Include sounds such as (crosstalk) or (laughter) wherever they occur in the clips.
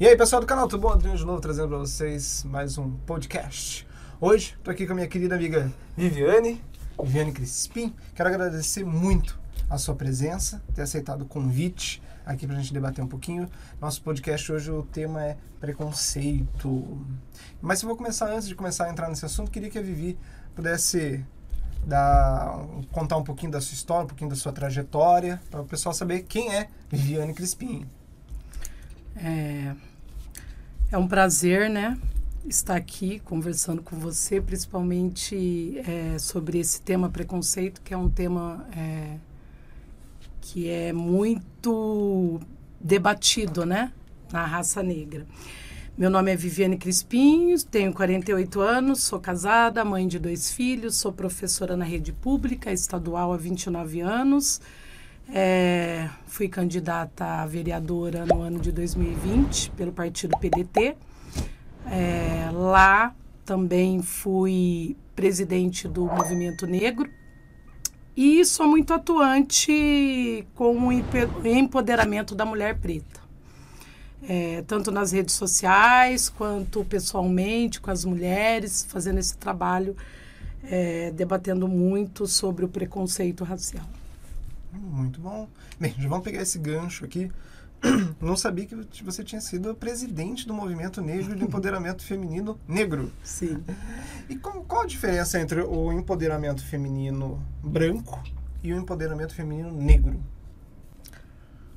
E aí, pessoal do canal, tudo bom? De novo trazendo para vocês mais um podcast. Hoje, estou aqui com a minha querida amiga Viviane, Viviane Crispim. Quero agradecer muito a sua presença, ter aceitado o convite aqui para a gente debater um pouquinho. Nosso podcast hoje, o tema é preconceito. Mas eu vou começar, antes de começar a entrar nesse assunto, queria que a Vivi pudesse dar, contar um pouquinho da sua história, um pouquinho da sua trajetória, para o pessoal saber quem é Viviane Crispim. É, é um prazer, né, estar aqui conversando com você, principalmente é, sobre esse tema preconceito, que é um tema é, que é muito debatido, né, na raça negra. Meu nome é Viviane Crispim, tenho 48 anos, sou casada, mãe de dois filhos, sou professora na rede pública estadual há 29 anos. É, fui candidata a vereadora no ano de 2020 pelo partido PDT. É, lá também fui presidente do Movimento Negro e sou muito atuante com o empoderamento da mulher preta. É, tanto nas redes sociais quanto pessoalmente com as mulheres, fazendo esse trabalho, é, debatendo muito sobre o preconceito racial. Muito bom. Bem, já vamos pegar esse gancho aqui. (clears throat) Não sabia que você tinha sido presidente do movimento negro de empoderamento feminino negro. Sim. E qual, qual a diferença entre o empoderamento feminino branco e o empoderamento feminino negro?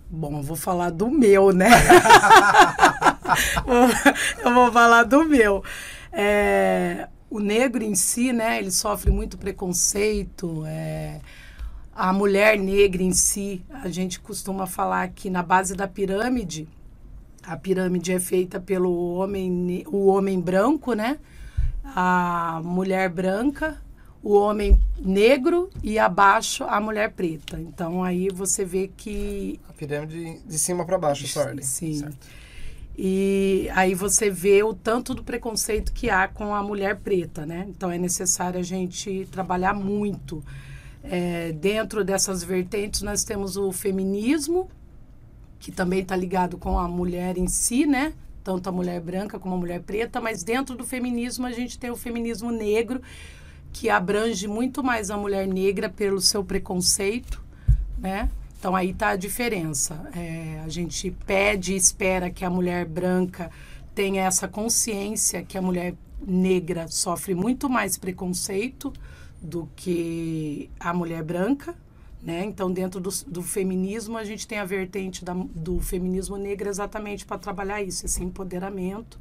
Bom, eu vou falar do meu, né? (laughs) eu vou falar do meu. É, o negro em si, né? Ele sofre muito preconceito. É, a mulher negra em si, a gente costuma falar que na base da pirâmide, a pirâmide é feita pelo homem, o homem branco, né? A mulher branca, o homem negro e abaixo a mulher preta. Então aí você vê que a pirâmide de cima para baixo, ordem. Sim. Certo. E aí você vê o tanto do preconceito que há com a mulher preta, né? Então é necessário a gente trabalhar muito é, dentro dessas vertentes, nós temos o feminismo, que também está ligado com a mulher em si, né? Tanto a mulher branca como a mulher preta, mas dentro do feminismo a gente tem o feminismo negro, que abrange muito mais a mulher negra pelo seu preconceito, né? Então aí está a diferença. É, a gente pede e espera que a mulher branca tenha essa consciência que a mulher negra sofre muito mais preconceito do que a mulher branca, né? Então, dentro do, do feminismo, a gente tem a vertente da, do feminismo negro exatamente para trabalhar isso, esse empoderamento,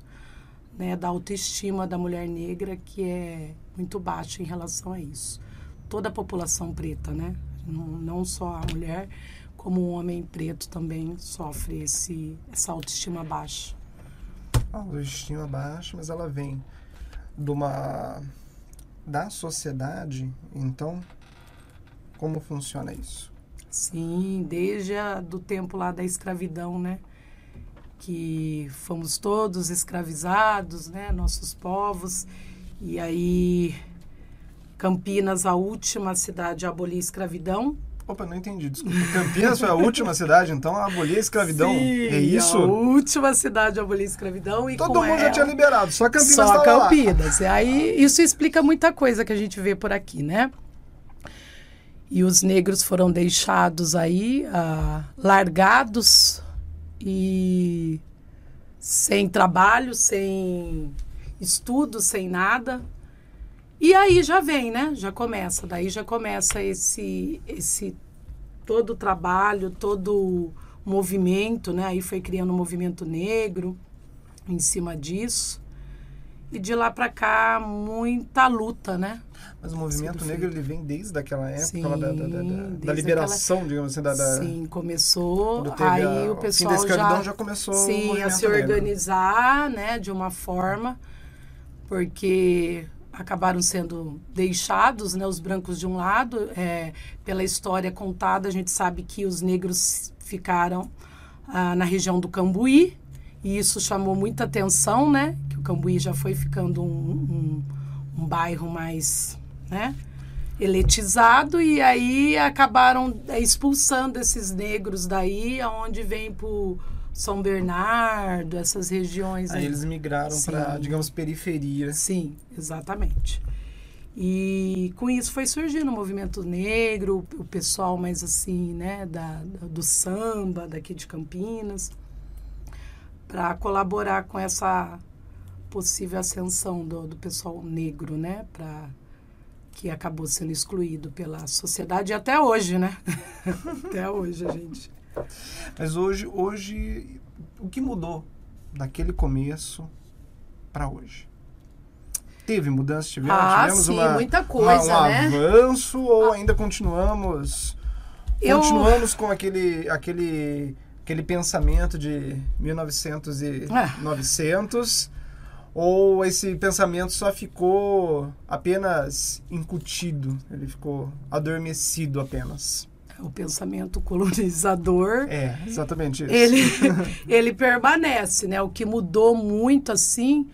né? Da autoestima da mulher negra, que é muito baixa em relação a isso. Toda a população preta, né? Não, não só a mulher, como o homem preto também sofre esse, essa autoestima baixa. A autoestima baixa, mas ela vem de uma da sociedade, então, como funciona isso? Sim, desde a, do tempo lá da escravidão, né? Que fomos todos escravizados, né? Nossos povos. E aí, Campinas, a última cidade a abolir a escravidão, Opa, não entendi, desculpa. Campinas foi a última cidade, então, a abolir a escravidão. Sim, é isso? A última cidade a abolir a escravidão. E Todo mundo ela... já tinha liberado, só Campinas Só Campinas. Lá. E aí, isso explica muita coisa que a gente vê por aqui, né? E os negros foram deixados aí, uh, largados e sem trabalho, sem estudo, sem nada. E aí já vem, né? Já começa, daí já começa esse esse todo o trabalho, todo o movimento, né? Aí foi criando o um movimento negro em cima disso. E de lá para cá muita luta, né? Mas o movimento negro ele vem desde aquela época Sim, da, da, da, da, liberação, aquela... digamos assim, da, da... Sim, começou. Aí a... o pessoal o já, já começou sim, a se organizar, negro. né, de uma forma, porque acabaram sendo deixados, né, os brancos de um lado. É, pela história contada, a gente sabe que os negros ficaram ah, na região do Cambuí, e isso chamou muita atenção, né? Que o Cambuí já foi ficando um, um, um bairro mais, né? Eletizado, e aí acabaram expulsando esses negros daí, aonde vem para São Bernardo, essas regiões. Aí, aí. eles migraram para, digamos, periferia. Sim, exatamente. E com isso foi surgindo o movimento negro, o pessoal mais assim, né, da, do samba daqui de Campinas, para colaborar com essa possível ascensão do, do pessoal negro, né, para que acabou sendo excluído pela sociedade e até hoje, né? (laughs) até hoje, a gente. Mas hoje, hoje, o que mudou daquele começo para hoje? Teve mudança? Tivemos, ah, tivemos sim, uma, muita coisa, uma, um né? avanço ou ainda continuamos Eu... continuamos com aquele aquele aquele pensamento de 1900 e. 900 ou esse pensamento só ficou apenas incutido, ele ficou adormecido apenas? O pensamento colonizador. (laughs) É, exatamente isso. Ele, (laughs) ele permanece, né? O que mudou muito assim,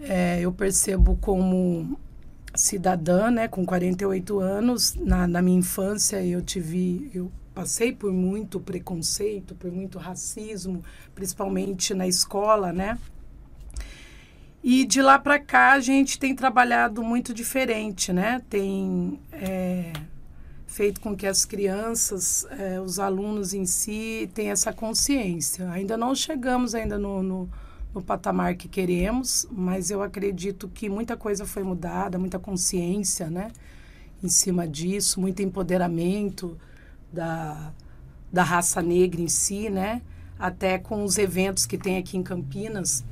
é, eu percebo como cidadã, né, com 48 anos, na, na minha infância eu tive, eu passei por muito preconceito, por muito racismo, principalmente na escola, né? E de lá para cá a gente tem trabalhado muito diferente, né? Tem é, feito com que as crianças, é, os alunos em si, tenham essa consciência. Ainda não chegamos ainda no, no, no, patamar que queremos, mas eu acredito que muita coisa foi mudada, muita consciência, né? Em cima disso, muito empoderamento da, da raça negra em si, né? Até com os eventos que tem aqui em Campinas,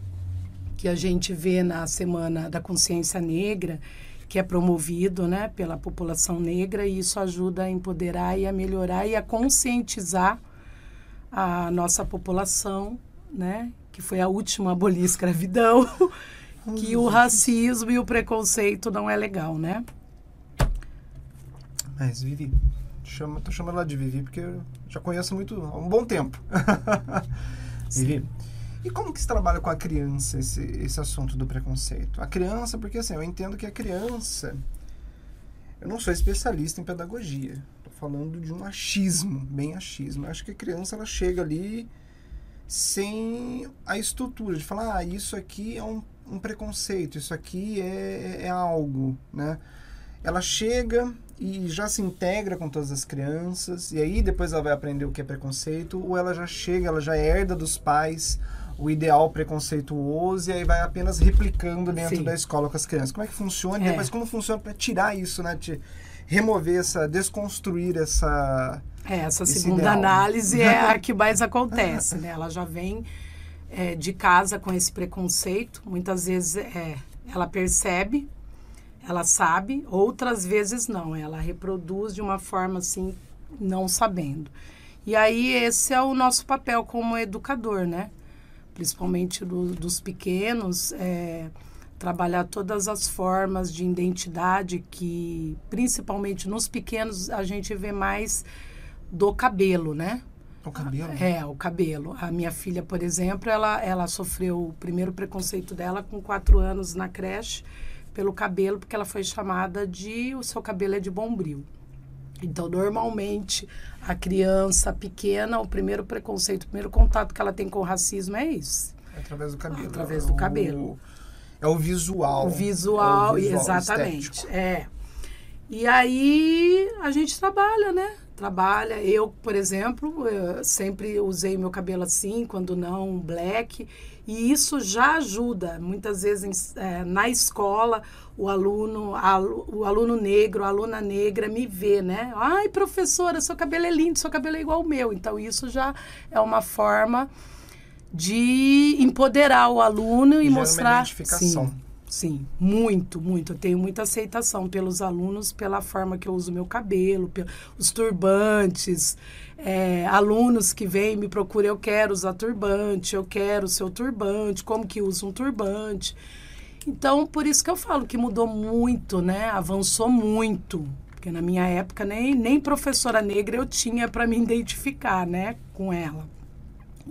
que a gente vê na Semana da Consciência Negra, que é promovido né, pela população negra, e isso ajuda a empoderar e a melhorar e a conscientizar a nossa população, né, que foi a última a abolir a escravidão, (laughs) que o racismo e o preconceito não é legal, né? Mas, Vivi, chama, tô chamando ela de Vivi porque eu já conheço muito há um bom tempo. (laughs) Vivi, e como que se trabalha com a criança esse, esse assunto do preconceito? A criança, porque assim, eu entendo que a criança. Eu não sou especialista em pedagogia. Estou falando de um achismo, bem achismo. Eu acho que a criança ela chega ali sem a estrutura de falar, ah, isso aqui é um, um preconceito, isso aqui é, é algo, né? Ela chega e já se integra com todas as crianças, e aí depois ela vai aprender o que é preconceito, ou ela já chega, ela já herda dos pais o ideal preconceituoso e aí vai apenas replicando dentro Sim. da escola com as crianças. Como é que funciona? É. E depois como funciona para tirar isso, né? De remover essa, desconstruir essa... É, essa segunda ideal. análise é a que mais (laughs) acontece, né? Ela já vem é, de casa com esse preconceito. Muitas vezes é, ela percebe, ela sabe, outras vezes não. Ela reproduz de uma forma assim, não sabendo. E aí esse é o nosso papel como educador, né? Principalmente do, dos pequenos, é, trabalhar todas as formas de identidade que, principalmente nos pequenos, a gente vê mais do cabelo, né? O cabelo? É, o cabelo. A minha filha, por exemplo, ela, ela sofreu o primeiro preconceito dela com quatro anos na creche pelo cabelo, porque ela foi chamada de o seu cabelo é de bombril. Então, normalmente, a criança pequena, o primeiro preconceito, o primeiro contato que ela tem com o racismo é isso. É através do cabelo. Através do cabelo. É o visual. O visual, é o visual exatamente. Estético. É. E aí a gente trabalha, né? Trabalha. Eu, por exemplo, eu sempre usei meu cabelo assim, quando não black. E isso já ajuda. Muitas vezes é, na escola, o aluno, a, o aluno negro, a aluna negra me vê, né? Ai, professora, seu cabelo é lindo, seu cabelo é igual ao meu. Então, isso já é uma forma de empoderar o aluno e, e mostrar. Uma identificação. Sim, sim, muito, muito. Eu tenho muita aceitação pelos alunos pela forma que eu uso meu cabelo, os turbantes é, alunos que vêm me procuram, eu quero usar turbante, eu quero o seu turbante, como que usa um turbante. Então, por isso que eu falo que mudou muito, né? Avançou muito. Porque na minha época nem, nem professora negra eu tinha para me identificar, né, com ela.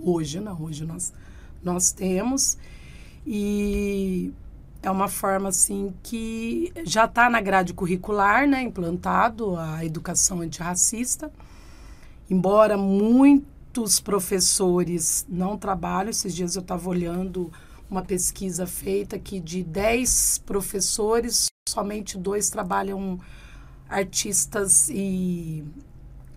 Hoje não, hoje nós, nós temos. E é uma forma assim que já está na grade curricular, né, implantado a educação antirracista embora muito muitos professores não trabalham. Esses dias eu estava olhando uma pesquisa feita que de 10 professores, somente dois trabalham artistas e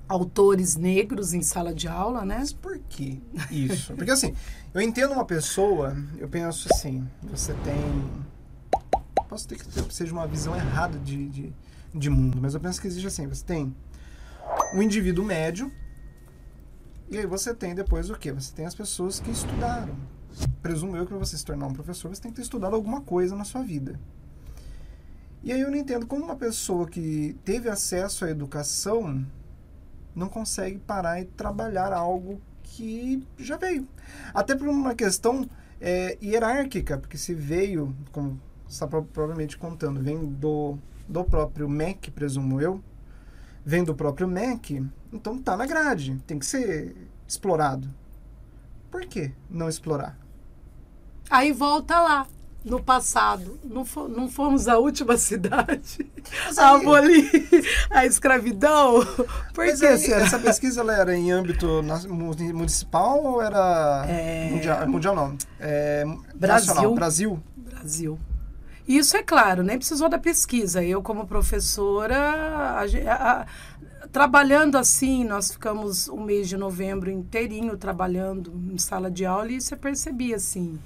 autores negros em sala de aula, né? Mas por que isso? Porque assim, eu entendo uma pessoa, eu penso assim, você tem. Posso ter que seja uma visão errada de, de, de mundo, mas eu penso que existe assim, você tem um indivíduo médio, e aí você tem depois o quê? Você tem as pessoas que estudaram. Presumo eu que para você se tornar um professor, você tem que ter estudado alguma coisa na sua vida. E aí eu não entendo como uma pessoa que teve acesso à educação não consegue parar e trabalhar algo que já veio. Até por uma questão é, hierárquica, porque se veio, como está provavelmente contando, vem do, do próprio MEC, presumo eu, vem do próprio MEC, então tá na grade, tem que ser explorado. Por que não explorar? Aí volta lá no passado, não, não fomos a última (laughs) cidade a abolir a escravidão? Por Mas que aí, essa pesquisa era em âmbito municipal ou era é... mundial, mundial não? É, Brasil. Nacional, Brasil? Brasil. Isso é claro, nem precisou da pesquisa. Eu, como professora, a, a, trabalhando assim, nós ficamos um mês de novembro inteirinho trabalhando em sala de aula e você percebia assim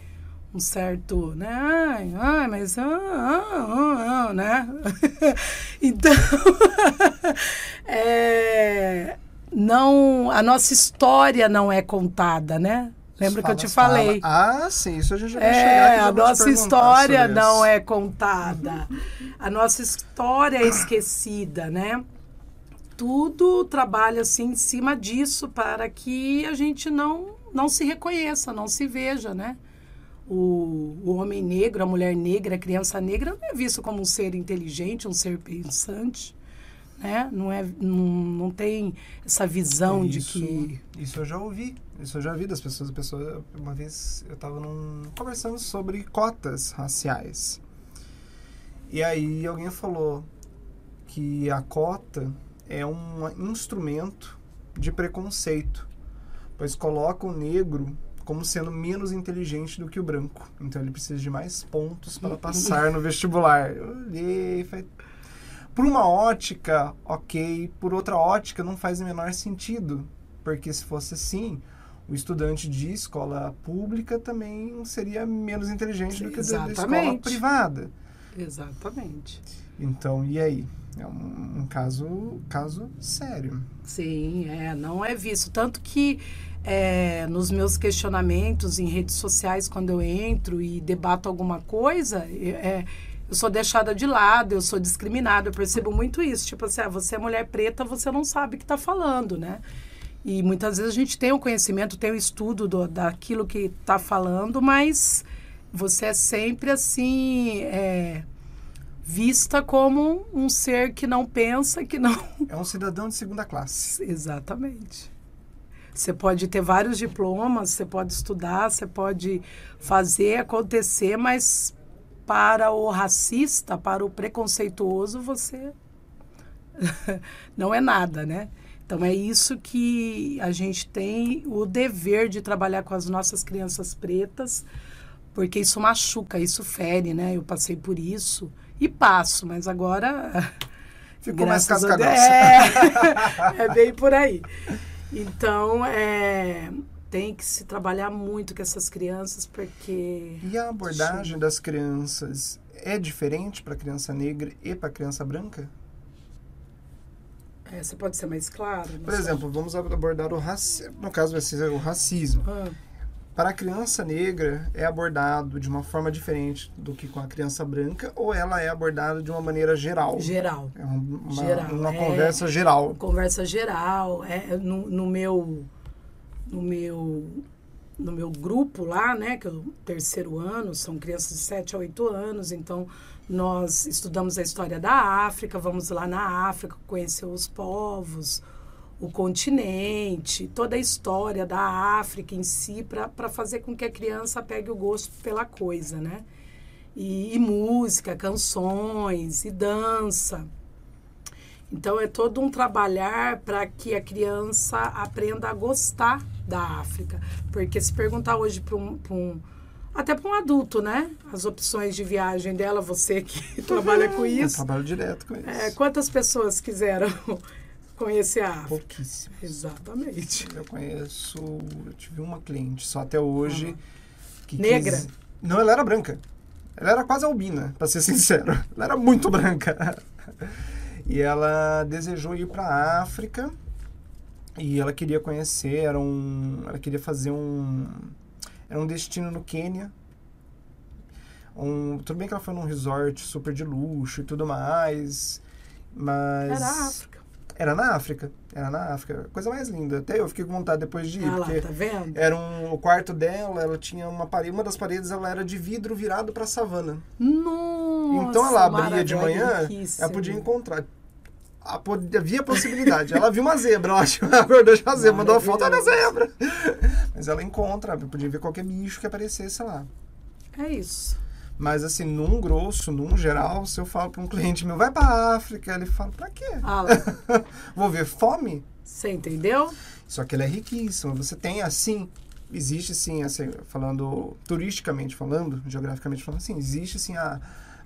um certo, né? Ai, ai mas ah, ah, ah, né? (laughs) então, (laughs) é, não, a nossa história não é contada, né? Lembra que eu te falei? Ah, sim, isso a gente já vai é, chegar. a nossa história não é contada. a nossa história é esquecida, né? Tudo trabalha assim em cima disso para que a gente não não se reconheça, não se veja, né? o, o homem negro, a mulher negra, a criança negra não é visto como um ser inteligente, um ser pensante. Né? Não, é, não, não tem essa visão isso, de que. Isso eu já ouvi. Isso eu já vi das pessoas. pessoa, uma vez eu estava conversando sobre cotas raciais. E aí alguém falou que a cota é um instrumento de preconceito, pois coloca o negro como sendo menos inteligente do que o branco. Então ele precisa de mais pontos para (laughs) passar no vestibular. Eu olhei, falei, por uma ótica, ok. Por outra ótica, não faz o menor sentido. Porque se fosse assim, o estudante de escola pública também seria menos inteligente do que o da escola privada. Exatamente. Então, e aí? É um, um, caso, caso sério. Sim, é, não é visto. Tanto que é, nos meus questionamentos em redes sociais, quando eu entro e debato alguma coisa, é, eu sou deixada de lado, eu sou discriminada, eu percebo muito isso. Tipo assim, ah, você é mulher preta, você não sabe o que está falando, né? E muitas vezes a gente tem o conhecimento, tem o estudo do, daquilo que está falando, mas você é sempre assim. É, vista como um ser que não pensa, que não. É um cidadão de segunda classe. (laughs) Exatamente. Você pode ter vários diplomas, você pode estudar, você pode fazer acontecer, mas para o racista, para o preconceituoso, você (laughs) não é nada, né? Então é isso que a gente tem o dever de trabalhar com as nossas crianças pretas, porque isso machuca, isso fere, né? Eu passei por isso e passo, mas agora (laughs) ficou mais casca é, (laughs) é bem por aí. Então, é, tem que se trabalhar muito com essas crianças porque. E a abordagem das crianças é diferente para a criança negra e para a criança branca? É, você pode ser mais claro? Por exemplo, vamos abordar o racismo. No caso, vai ser o racismo. Ah. Para a criança negra, é abordado de uma forma diferente do que com a criança branca, ou ela é abordada de uma maneira geral? Geral. É uma, geral. uma é, conversa geral. Conversa geral. É, no, no, meu. No meu. No meu grupo lá, né, que é o terceiro ano, são crianças de 7 a 8 anos, então nós estudamos a história da África, vamos lá na África conhecer os povos, o continente, toda a história da África em si, para fazer com que a criança pegue o gosto pela coisa, né? E, e música, canções e dança. Então é todo um trabalhar para que a criança aprenda a gostar da África. Porque se perguntar hoje para um, um, até para um adulto, né? As opções de viagem dela, você que (laughs) trabalha com isso. Eu trabalho direto com isso. É, quantas pessoas quiseram (laughs) conhecer a África? Pouquíssimas. Exatamente. Eu conheço, eu tive uma cliente só até hoje. Que Negra? quis- Não, ela era branca. Ela era quase albina, pra ser (laughs) sincero. Ela era muito branca. E ela desejou ir pra África e ela queria conhecer, era um, ela queria fazer um, era um destino no Quênia. Um, tudo bem que ela foi num resort super de luxo e tudo mais, mas Era a África. era na África. Era na África. Coisa mais linda. Até eu fiquei com vontade depois de ir, Ah lá, porque tá vendo? era um, o quarto dela, ela tinha uma parede, uma das paredes ela era de vidro virado para savana. Nossa, então ela abria de manhã, ela podia encontrar. A, havia possibilidade. ela viu uma zebra. (laughs) Ela acordou de uma zebra, mandou uma foto, olha a zebra. Mas ela encontra, podia ver qualquer bicho que aparecesse lá. É isso. Mas assim, num grosso, num geral, se eu falo para um cliente meu, vai pra África, ele fala, pra quê? Ah (laughs) Vou ver fome? você entendeu? Só que ele é riquíssimo. Você tem assim, existe sim, assim, falando turisticamente falando, geograficamente falando, assim, existe sim a,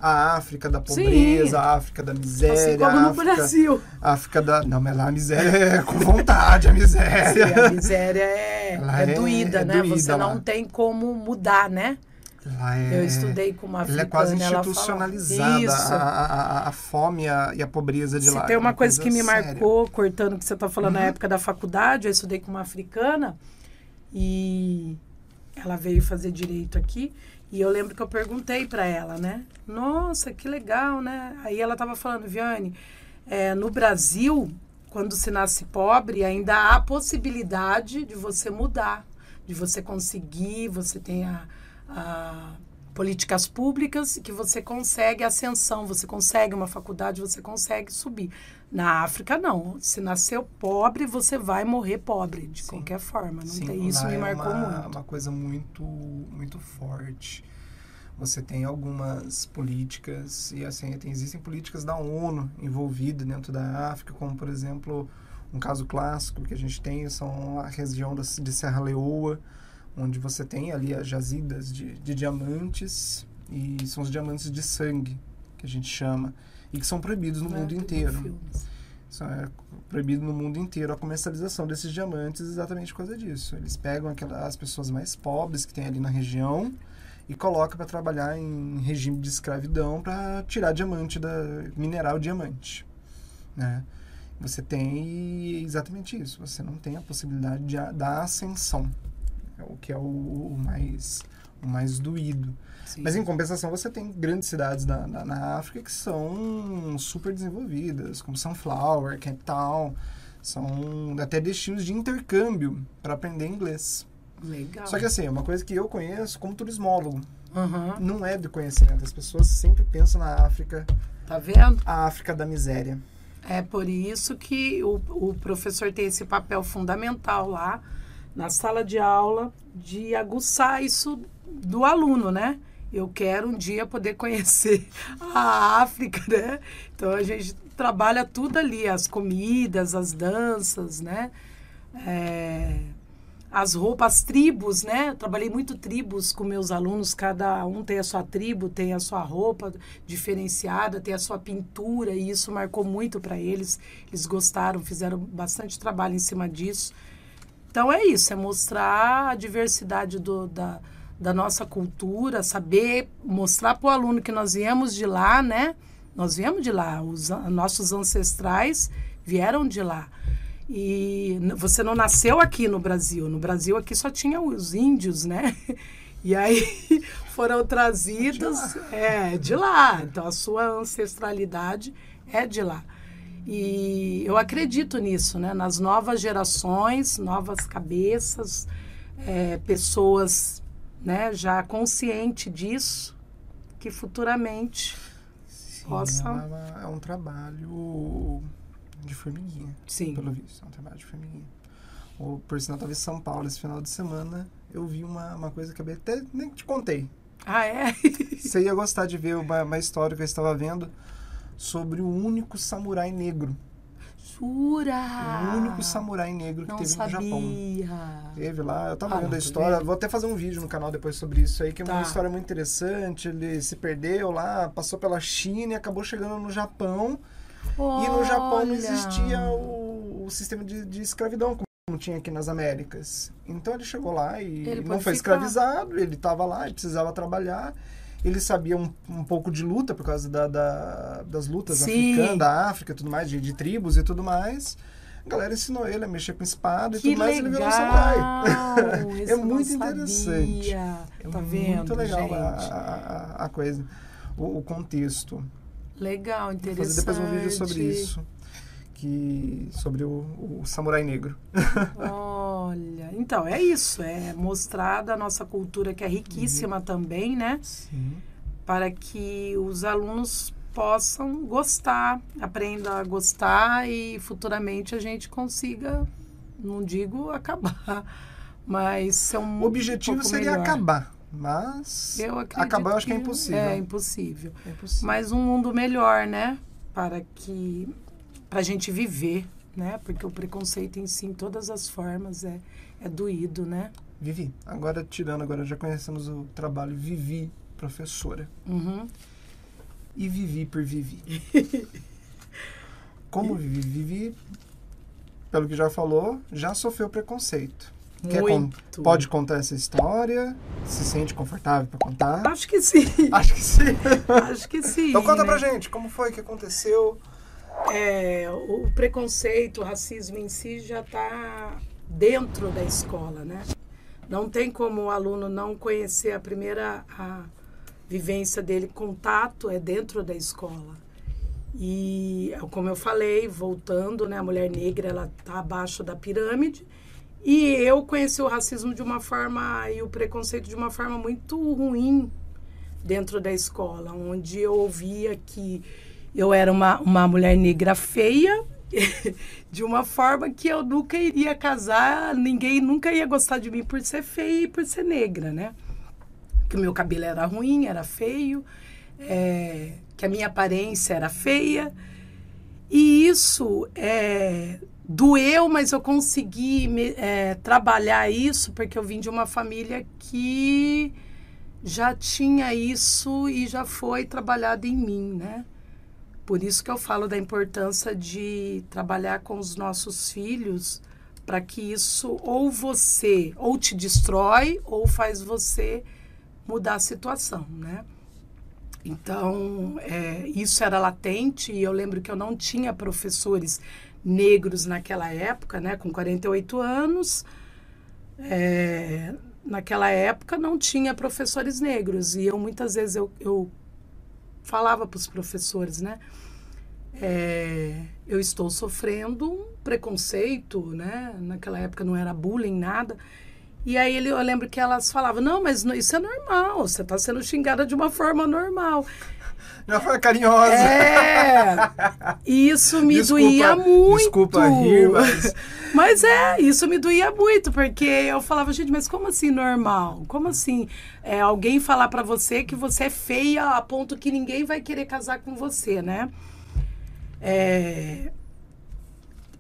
a África da Sim. pobreza, a África da miséria, Assim como no África, Brasil. a África da. Não, mas lá a miséria é com vontade, a Sim, miséria. a miséria é, é é- doída, é né? doída Você lá. não tem como mudar, né? É, Eu estudei com uma Ela é africana. quase ela fala- institucionalizada, Isso. a, a, a, fome e a, e a pobreza de Se lá. tem é uma coisa que me séria. marcou, cortando o que você está falando na Uhum. época da faculdade, eu estudei com uma africana e ela veio fazer direito aqui. E eu lembro que eu perguntei para ela, né? Nossa, que legal, né? Aí ela estava falando, Viane, é, no Brasil, quando se nasce pobre, ainda há a possibilidade de você mudar, de você conseguir, você tem a, a políticas públicas que você consegue ascensão, você consegue uma faculdade, você consegue subir. Na África, não. Se nasceu pobre, você vai morrer pobre, de Sim. qualquer forma. Não Sim, tem, isso me é marcou uma, muito. uma coisa muito, muito forte. Você tem algumas políticas, e assim, tem, existem políticas da ONU envolvidas dentro da África, como, por exemplo, um caso clássico que a gente tem são a região da, de Serra Leoa, onde você tem ali as jazidas de, de diamantes, e são os diamantes de sangue, que a gente chama, e que são proibidos no Né? mundo inteiro. Isso é proibido no mundo inteiro a comercialização desses diamantes exatamente por causa disso. Eles pegam aquelas, as pessoas mais pobres que tem ali na região e colocam para trabalhar em regime de escravidão para tirar diamante da mineral diamante, né? Você tem exatamente isso. Você não tem a possibilidade de, da ascensão, é o que é o, o mais o mais doído. Sim. Mas em compensação, você tem grandes cidades na, na, na África que são super desenvolvidas, como Sunflower, Cape Town. São até destinos de intercâmbio para aprender inglês. Legal. Só que assim, é uma coisa que eu conheço como turismólogo. Aham. Não é do conhecimento. As pessoas sempre pensam na África, Tá vendo? a África da miséria. É por isso que o, o professor tem esse papel fundamental lá na sala de aula de aguçar isso do aluno, né? Eu quero um dia poder conhecer (laughs) a África, né? Então a gente trabalha tudo ali, as comidas, as danças, né? É, as roupas, as tribos, né? Eu trabalhei muito tribos com meus alunos, cada um tem a sua tribo, tem a sua roupa diferenciada, tem a sua pintura, e isso marcou muito para eles. Eles gostaram, fizeram bastante trabalho em cima disso. Então é isso, é mostrar a diversidade do, da, da nossa cultura, saber mostrar para o aluno que nós viemos de lá, né? Nós viemos de lá, os nossos ancestrais vieram de lá. E você não nasceu aqui no Brasil. No Brasil aqui só tinha os índios, né? (laughs) E aí (laughs) foram trazidos é, de lá. Então a sua ancestralidade é de lá. E eu acredito nisso, né? Nas novas gerações, novas cabeças, é, pessoas né, já consciente disso, que futuramente Sim, Possa. é, é um trabalho de formiguinha. Sim. pelo visto. É um trabalho de formiguinha. O, por sinal, estava em São Paulo esse final de semana. Eu vi uma, uma coisa que eu até nem te contei. Ah, é? (laughs) Você ia gostar de ver uma, uma história que eu estava vendo sobre o único samurai negro Jura? O único samurai negro que Não teve sabia. no Japão. Teve lá, eu tava Ah, vendo a história, vendo. vou até fazer um vídeo no canal depois sobre isso aí, que é uma Tá. história muito interessante. Ele se perdeu lá, passou pela China e acabou chegando no Japão. E no Japão não Olha. existia o, o sistema de, de escravidão como tinha aqui nas Américas. Então ele chegou lá e Ele não foi ficar. escravizado, ele estava lá, ele precisava trabalhar. Ele sabia um, um pouco de luta por causa da- da- das lutas Sim. africanas, da África e tudo mais, de, de tribos e tudo mais. A galera ensinou ele a mexer com espada e Que tudo mais, e ele virou um legal! samurai. (laughs) É muito sabia. interessante. Tá é vendo, muito legal a, a- a coisa, o, o contexto. Legal, Vou interessante. fazer depois um vídeo sobre isso. Que, sobre o, o samurai negro. Olha, então é isso, é mostrar da nossa cultura que é riquíssima Uhum. também, né? Sim. Para que os alunos possam gostar, aprendam a gostar e futuramente a gente consiga, não digo acabar, (laughs) mas ser um O objetivo pouco seria melhor. acabar, mas Eu acabar eu acho que é impossível. É impossível. É impossível. Mas um mundo melhor, né? Para que para a gente viver, né? Porque o preconceito em si, em todas as formas, é, é doído, né? Vivi, agora tirando, agora já conhecemos o trabalho Vivi, professora. Uhum. E Vivi por Vivi. (laughs) Como Vivi? Vivi, pelo que já falou, já sofreu preconceito. Quer con- Muito. pode contar essa história? Se sente confortável para contar? Acho que sim. Acho que sim. (laughs) Acho que sim. Então conta né? pra gente, como foi que aconteceu? É, o preconceito, o racismo em si já está dentro da escola, né? Não tem como o aluno não conhecer a primeira a vivência dele, contato é dentro da escola. E como eu falei, voltando, né, a mulher negra ela tá abaixo da pirâmide. E eu conheci o racismo de uma forma e o preconceito de uma forma muito ruim dentro da escola, onde eu ouvia que eu era uma, uma mulher negra feia, (laughs) de uma forma que eu nunca iria casar, ninguém nunca ia gostar de mim por ser feia e por ser negra, né? Que o meu cabelo era ruim, era feio, é, que a minha aparência era feia. E isso é, doeu, mas eu consegui me- é, trabalhar isso porque eu vim de uma família que já tinha isso e já foi trabalhado em mim, né? Por isso que eu falo da importância de trabalhar com os nossos filhos para que isso ou você ou te destrói ou faz você mudar a situação, né? Então, é, isso era latente e eu lembro que eu não tinha professores negros naquela época, né? Com 48 anos, é, naquela época não tinha professores negros e eu muitas vezes eu, eu falava para os professores, né? É, eu estou sofrendo um preconceito, né? Naquela época não era bullying, nada. E aí ele, eu lembro que elas falavam, não, mas isso é normal, você está sendo xingada de uma forma normal. Já foi carinhosa. É, e isso me Desculpa- doía muito. desculpa rir, mas- Mas é, isso me doía muito, porque eu falava, gente, mas como assim normal? Como assim é, alguém falar pra você que você é feia a ponto que ninguém vai querer casar com você, né? É,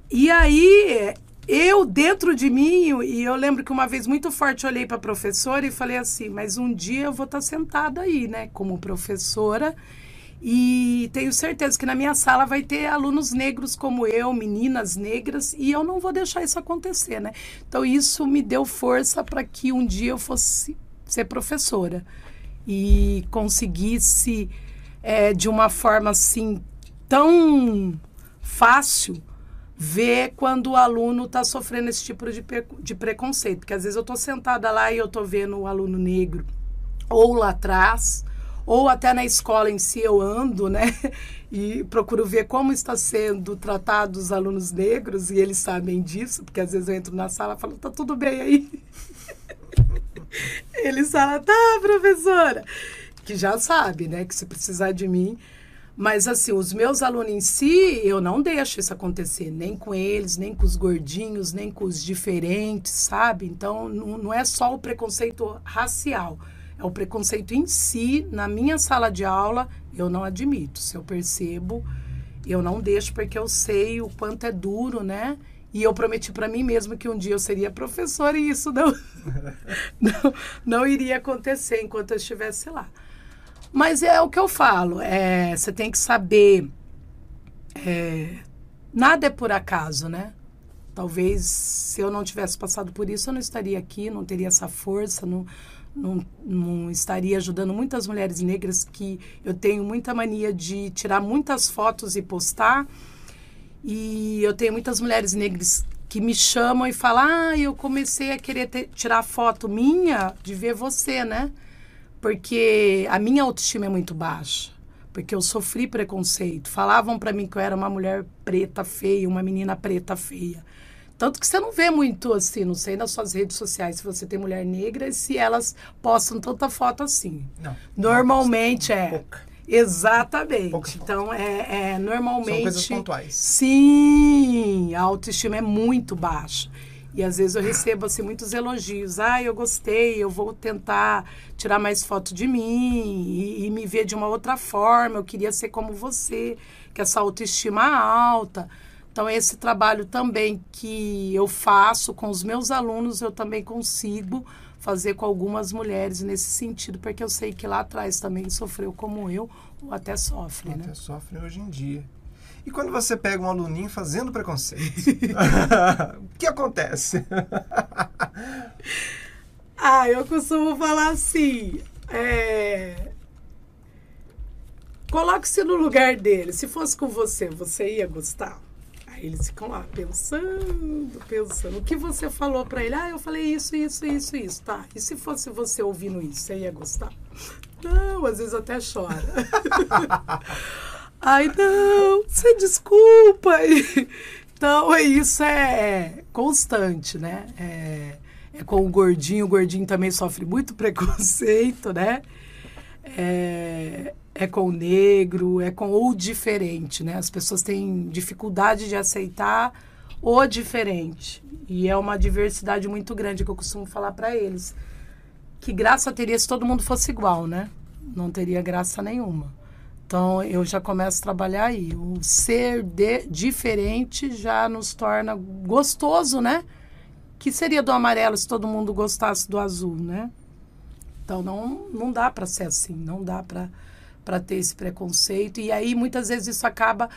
E aí, eu dentro de mim, e eu lembro que uma vez muito forte olhei para a professora e falei assim: mas um dia eu vou estar sentada aí, né, como professora, e tenho certeza que na minha sala vai ter alunos negros como eu, meninas negras, e eu não vou deixar isso acontecer, né? Então isso me deu força para que um dia eu fosse ser professora e conseguisse, é, de uma forma assim, tão fácil ver quando o aluno está sofrendo esse tipo de, de preconceito. Porque às vezes eu estou sentada lá e eu estou vendo o aluno negro ou lá atrás, ou até na escola em si eu ando, né? (laughs) E procuro ver como está sendo tratado os alunos negros, e eles sabem disso, porque às vezes eu entro na sala e falo, tá tudo bem aí? (laughs) Eles falam, tá, professora. Que já sabe, né? Que se precisar de mim. Mas, assim, os meus alunos em si, eu não deixo isso acontecer. Nem com eles, nem com os gordinhos, nem com os diferentes, sabe? Então, não, é só o preconceito racial. É o preconceito em si. Na minha sala de aula, eu não admito. Se eu percebo, Eu não deixo porque eu sei o quanto é duro, né? E eu prometi para mim mesmo que um dia eu seria professora e isso não, (laughs) não, não iria acontecer enquanto eu estivesse lá. Mas é o que eu falo, é, você tem que saber. É, nada é por acaso, né? Talvez se eu não tivesse passado por isso, eu não estaria aqui, não teria essa força, não, não, não, estaria ajudando muitas mulheres negras que eu tenho muita mania de tirar muitas fotos e postar. E eu tenho muitas mulheres negras que me chamam e falam: Ah, eu comecei a querer ter, tirar foto minha de ver você, né? Porque a minha autoestima é muito baixa. Porque eu sofri preconceito. Falavam para mim que eu era uma mulher preta feia, uma menina preta feia. Tanto que você não vê muito assim, não sei nas suas redes sociais se você tem mulher negra e se elas postam tanta foto assim. Não. Normalmente não, é. Pouca. Exatamente. Pouca então, é, é normalmente. São coisas pontuais. Sim, a autoestima é muito baixa. E às vezes eu recebo assim, muitos elogios. Ah, eu gostei, eu vou tentar tirar mais foto de mim e, e me ver de uma outra forma. Eu queria ser como você, que essa autoestima alta. Então, esse trabalho também que eu faço com os meus alunos, eu também consigo fazer com algumas mulheres nesse sentido, porque eu sei que lá atrás também sofreu como eu, ou até sofre, ou né? Até sofre hoje em dia. E quando você pega um aluninho fazendo preconceito, (laughs) o que acontece? (laughs) ah, eu costumo falar assim, é... Coloque-se no lugar dele. Se fosse com você, você ia gostar? eles ficam lá pensando, pensando. O que você falou para ele? Ah, eu falei isso, isso, isso, isso. Tá. E se fosse você ouvindo isso, você ia gostar? Não, às vezes até chora. (laughs) Ai, não, você desculpa. (laughs) Então, isso é constante, né? É, é com o gordinho. O gordinho também sofre muito (laughs) preconceito, né? É, é com o negro, é com o diferente, né? As pessoas têm dificuldade de aceitar o diferente. E é uma diversidade muito grande que eu costumo falar para eles. Que graça teria se todo mundo fosse igual, né? Não teria graça nenhuma. Então eu já começo a trabalhar aí. O ser de, diferente já nos torna gostoso, né? Que seria do amarelo se todo mundo gostasse do azul, né? Então não, não dá para ser assim, não dá para ter esse preconceito. E aí, muitas vezes, isso acaba.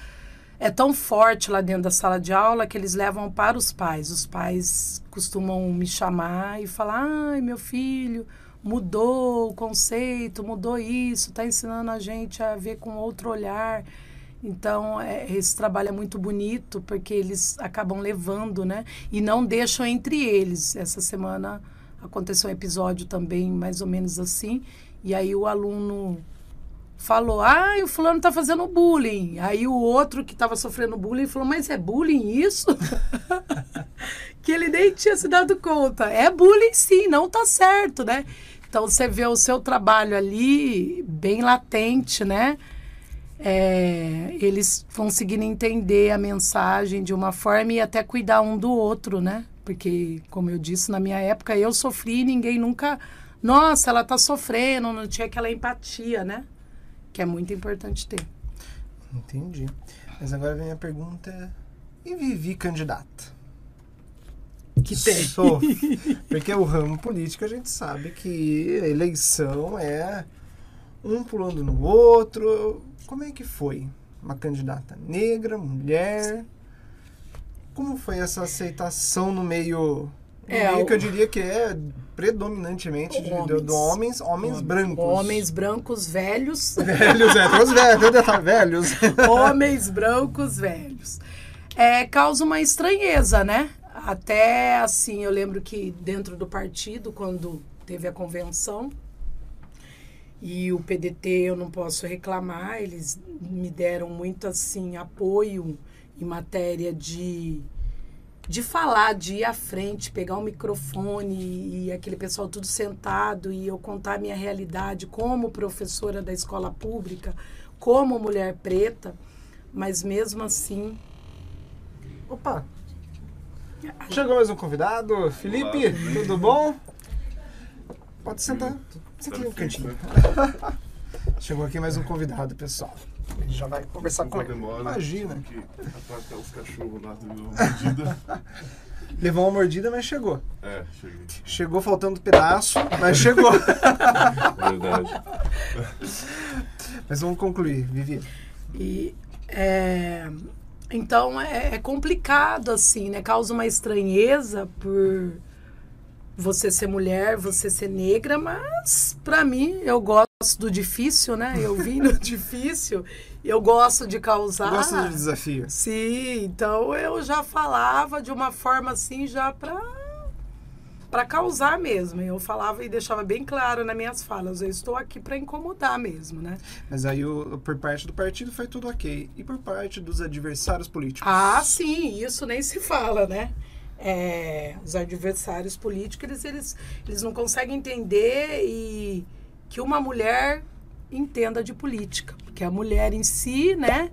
É tão forte lá dentro da sala de aula que eles levam para os pais. Os pais costumam me chamar e falar: ai, meu filho, mudou o conceito, mudou isso, está ensinando a gente a ver com outro olhar. Então, é, esse trabalho é muito bonito porque eles acabam levando, né? E não deixam entre eles. Essa semana aconteceu um episódio também mais ou menos assim. E aí o aluno falou: ah, o fulano tá fazendo bullying. Aí o outro que estava sofrendo bullying falou: mas é bullying isso? (laughs) que ele nem tinha se dado conta. É bullying sim, não tá certo, né? Então você vê o seu trabalho ali bem latente, né? É, eles conseguindo entender a mensagem de uma forma e até cuidar um do outro, né? Porque, como eu disse, na minha época eu sofri e ninguém nunca. Nossa, ela tá sofrendo, não tinha aquela empatia, né? que é muito importante ter. Entendi. Mas agora vem a pergunta: e Vivi candidata? Que tem. Sofre. (laughs) Porque o ramo político a gente sabe que a eleição é um pulando no outro. Como é que foi? Uma candidata negra, mulher? Como foi essa aceitação no meio é, meio o... que eu diria que é predominantemente de, de, de, homens, homens, homens brancos. Homens brancos velhos. (laughs) Velhos, é, todos velhos, velhos. homens brancos velhos. É, causa uma estranheza, né? Até assim, eu lembro que dentro do partido, quando teve a convenção, e o PDT eu não posso reclamar, eles me deram muito assim apoio em matéria de de falar, de ir à frente, pegar o microfone e aquele pessoal tudo sentado e eu contar a minha realidade como professora da escola pública, como mulher preta, mas mesmo assim. Opa! Chegou mais um convidado. Felipe, Olá. tudo bom? Pode sentar. Senta aqui no cantinho. (laughs) Chegou aqui mais um convidado, pessoal. Ele já vai conversar com ele. Demora, Imagina. Que atacar os cachorros lá do mordida. (laughs) Levou uma mordida, mas chegou. É, cheguei. Chegou faltando pedaço, mas chegou. (laughs) Verdade. mas vamos concluir, Vivi. E é, então é, é complicado assim, né? Causa uma estranheza por você ser mulher, você ser negra, mas para mim eu gosto do difícil, né? Eu vim no (laughs) difícil, eu gosto de causar. Gosto de desafio. Sim, então eu já falava de uma forma assim já para para causar mesmo. Eu falava e deixava bem claro nas minhas falas, eu estou aqui para incomodar mesmo, né? Mas aí o, por parte do partido foi tudo ok. E por parte dos adversários políticos? Ah, sim, isso nem se fala, né? É, os adversários políticos, eles, eles, eles não conseguem entender e que uma mulher entenda de política. Porque a mulher em si, né?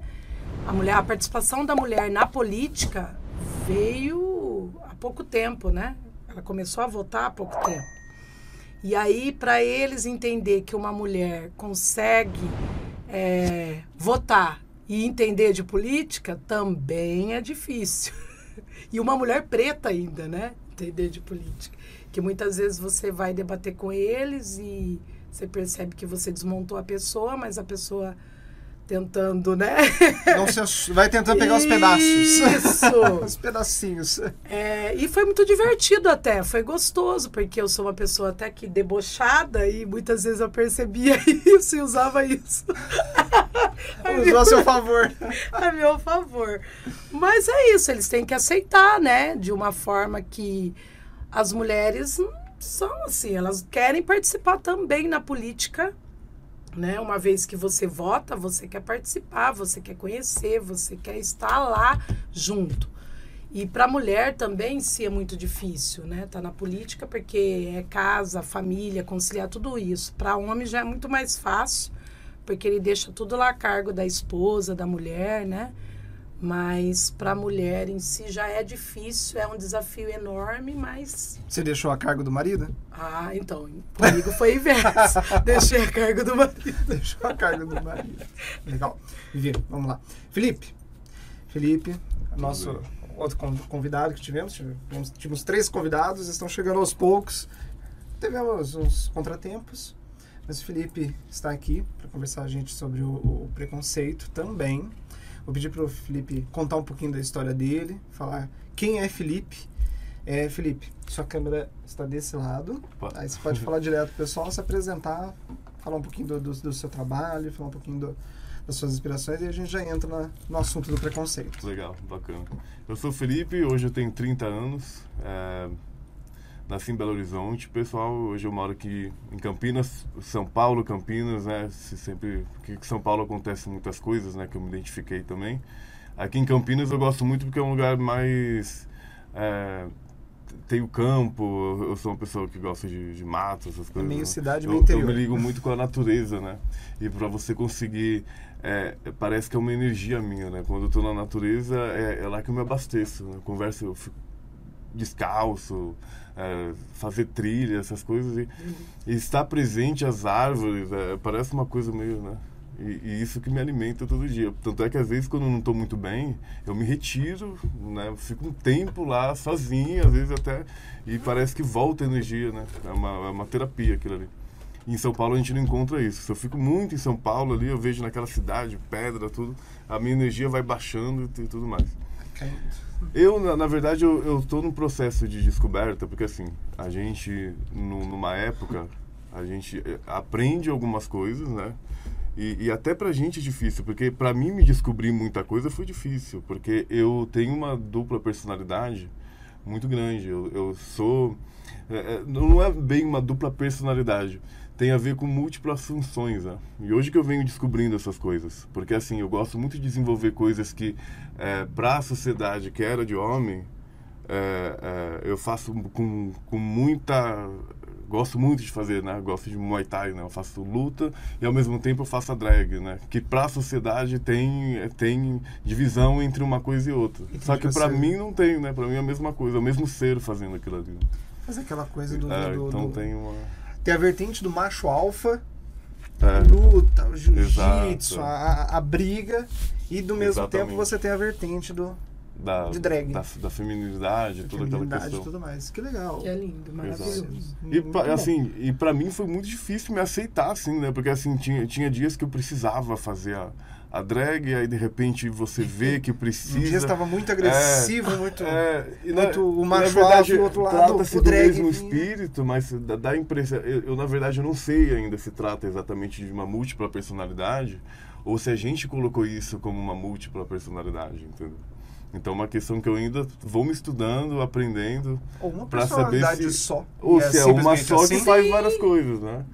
A, mulher, a participação da mulher na política veio há pouco tempo, né? Ela começou a votar há pouco tempo. E aí, para eles entender que uma mulher consegue é, votar e entender de política, também é difícil. (laughs) E uma mulher preta ainda, né? Entender de política. Que muitas vezes você vai debater com eles e você percebe que você desmontou a pessoa, mas a pessoa tentando, né? Se, vai tentando pegar os pedaços. Isso! (laughs) os pedacinhos. É, e foi muito divertido até, foi gostoso, porque eu sou uma pessoa até que debochada e muitas vezes eu percebia (laughs) isso e usava isso. (laughs) Usou a seu favor. a meu favor. Mas é isso, eles têm que aceitar, né? De uma forma que as mulheres são assim, elas querem participar também na política, né? Uma vez que você vota, você quer participar, você quer conhecer, você quer estar lá junto. E para a mulher também se é muito difícil, né? Tá na política porque é casa, família, conciliar tudo isso. Para homem já é muito mais fácil, porque ele deixa tudo lá a cargo da esposa, da mulher, né? Mas para a mulher em si já é difícil, é um desafio enorme, mas. Você deixou a cargo do marido? Ah, então. Comigo foi inverso. (laughs) Deixei a cargo do marido. Deixou a cargo do marido. Legal. Vivi, vamos lá. Felipe. Felipe, nosso outro convidado que tivemos. Tivemos, tivemos três convidados, estão chegando aos poucos. Tivemos uns contratempos, mas o Felipe está aqui para conversar a gente sobre o, o preconceito também. Vou pedir para o Felipe contar um pouquinho da história dele, falar quem é Felipe. É, Felipe, sua câmera está desse lado. Opa. Aí você pode falar direto pro pessoal, se apresentar, falar um pouquinho do, do, do seu trabalho, falar um pouquinho do, das suas inspirações e a gente já entra na, no assunto do preconceito. Legal, bacana. Eu sou o Felipe, hoje eu tenho 30 anos. É, nasci em Belo Horizonte. Pessoal, hoje eu moro aqui em Campinas, São Paulo, Campinas, né? Se sempre que São Paulo acontece muitas coisas, né? Que eu me identifiquei também. Aqui em Campinas eu gosto muito porque é um lugar mais é, tem o campo, eu sou uma pessoa que gosta de, de mato, essas coisas. meio né? cidade, eu, meio interior. Eu me ligo muito com a natureza, né? E para você conseguir, é, parece que é uma energia minha, né? Quando eu tô na natureza, é, é lá que eu me abasteço. Né? Converso, eu fico descalço, é, fazer trilha, essas coisas. E, e estar presente às árvores, é, parece uma coisa meio, né? E, e, isso que me alimenta todo dia. Tanto é que às vezes quando eu não estou muito bem, eu me retiro, né? Fico um tempo lá sozinho, às vezes até, e parece que volta a energia, né? É uma, é uma terapia aquilo ali. Em São Paulo a gente não encontra isso. Se eu fico muito em São Paulo ali, eu vejo naquela cidade, pedra, tudo, a minha energia vai baixando e tudo mais. Eu, na, na verdade, eu, tô num processo de descoberta, porque assim, a gente, no, numa época, a gente eh, aprende algumas coisas, né? E, e, até pra gente é difícil, porque pra mim me descobrir muita coisa foi difícil, porque eu tenho uma dupla personalidade muito grande. Eu, eu sou. É, não é bem uma dupla personalidade, tem a ver com múltiplas funções. Né? E hoje que eu venho descobrindo essas coisas, porque assim, eu gosto muito de desenvolver coisas que, é, pra sociedade que era de homem, é, eu faço com, com muita gosto muito de fazer, né? Gosto de Muay Thai, né? Eu faço luta e ao mesmo tempo eu faço a drag, né? Que para a sociedade tem tem divisão entre uma coisa e outra. E Só que para mim não tem, né? Para mim é a mesma coisa, é o mesmo ser fazendo aquilo ali. Mas aquela coisa do, é, do, então do, tem uma tem a vertente do macho alfa É. luta, o jiu-jitsu, a, a briga. E do mesmo Exatamente. tempo você tem a vertente do Da, De drag. Da, da feminilidade, toda aquela feminilidade e questão. tudo mais. Que legal. Que é lindo, maravilhoso. E, Muito pra, bom. assim, e pra mim foi muito difícil me aceitar, assim, né? Porque, assim, tinha, tinha dias que eu precisava fazer a, a drag, e aí, de repente, você vê que precisa... Um dia estava muito agressivo, muito. É, e muito o na macho verdade, alfa, o outro lado, trata-se o do drag mesmo vinha. espírito, mas dá, dá a impressão... Eu, eu, na verdade, eu não sei ainda se trata exatamente de uma múltipla personalidade, ou se a gente colocou isso como uma múltipla personalidade, entendeu? Então, é uma questão que eu ainda vou me estudando, aprendendo, Ou uma pra saber personalidade se- só. ou E se é uma só que assim. faz várias coisas, né?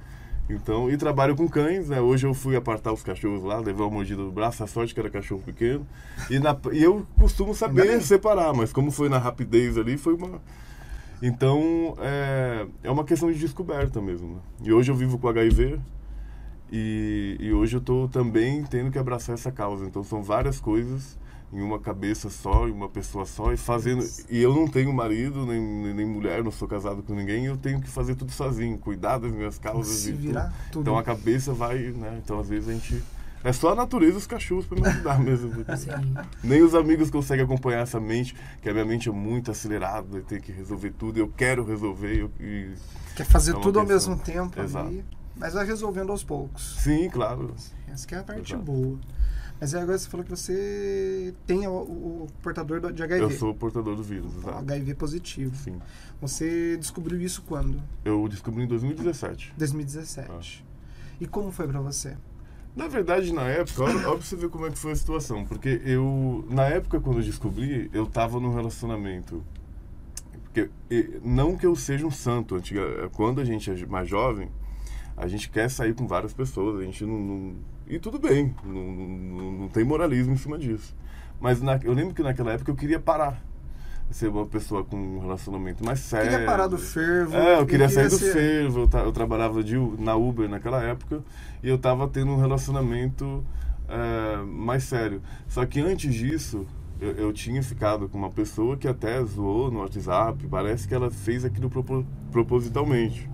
Então, e trabalho com cães, né? Hoje eu fui apartar os cachorros lá, levar uma mordida do braço, a sorte que era cachorro pequeno. E, na- e eu costumo saber separar, mas como foi na rapidez ali, foi uma. Então, é, é uma questão de descoberta mesmo. Né? E hoje eu vivo com HIV e, e hoje eu estou também tendo que abraçar essa causa. Então, são várias coisas em uma cabeça só, em uma pessoa só, e fazendo. E eu não tenho marido, nem, nem mulher, não sou casado com ninguém, e eu tenho que fazer tudo sozinho, cuidar das minhas causas Se e virar tudo. Então a cabeça vai, né? Então às vezes a gente. É só a natureza e os cachorros para me ajudar (laughs) mesmo. Sim. Nem os amigos conseguem acompanhar essa mente, que a minha mente é muito acelerada, eu tenho que resolver tudo, eu quero resolver. eu- e... Quer fazer É tudo ao mesmo tempo Exato. ali, mas vai resolvendo aos poucos. Sim, claro. Essa que é a parte Exato. boa. Mas agora você falou que você tem o, o portador do- de HIV. Eu sou portador do vírus, O exato. HIV positivo. Sim. Você descobriu isso quando? Eu descobri em 2017. 2017. E como foi pra você? Na verdade, na época, olha, olha pra você ver como é que foi a situação. Porque eu, na época, quando eu descobri, eu tava num relacionamento. Porque, não que eu seja um santo. Antiga, quando a gente é mais jovem, a gente quer sair com várias pessoas. A gente não. não- e tudo bem, não, não, não tem moralismo em cima disso. Mas na- eu lembro que naquela época eu queria parar. Ser uma pessoa com um relacionamento mais sério. Queria parar do fervo. É, eu queria e sair do ser- fervo. Eu, ta- eu trabalhava de, na Uber naquela época e eu tava tendo um relacionamento é, mais sério. Só que antes disso, eu, eu tinha ficado com uma pessoa que até zoou no WhatsApp. Parece que ela fez aquilo propo- propositalmente.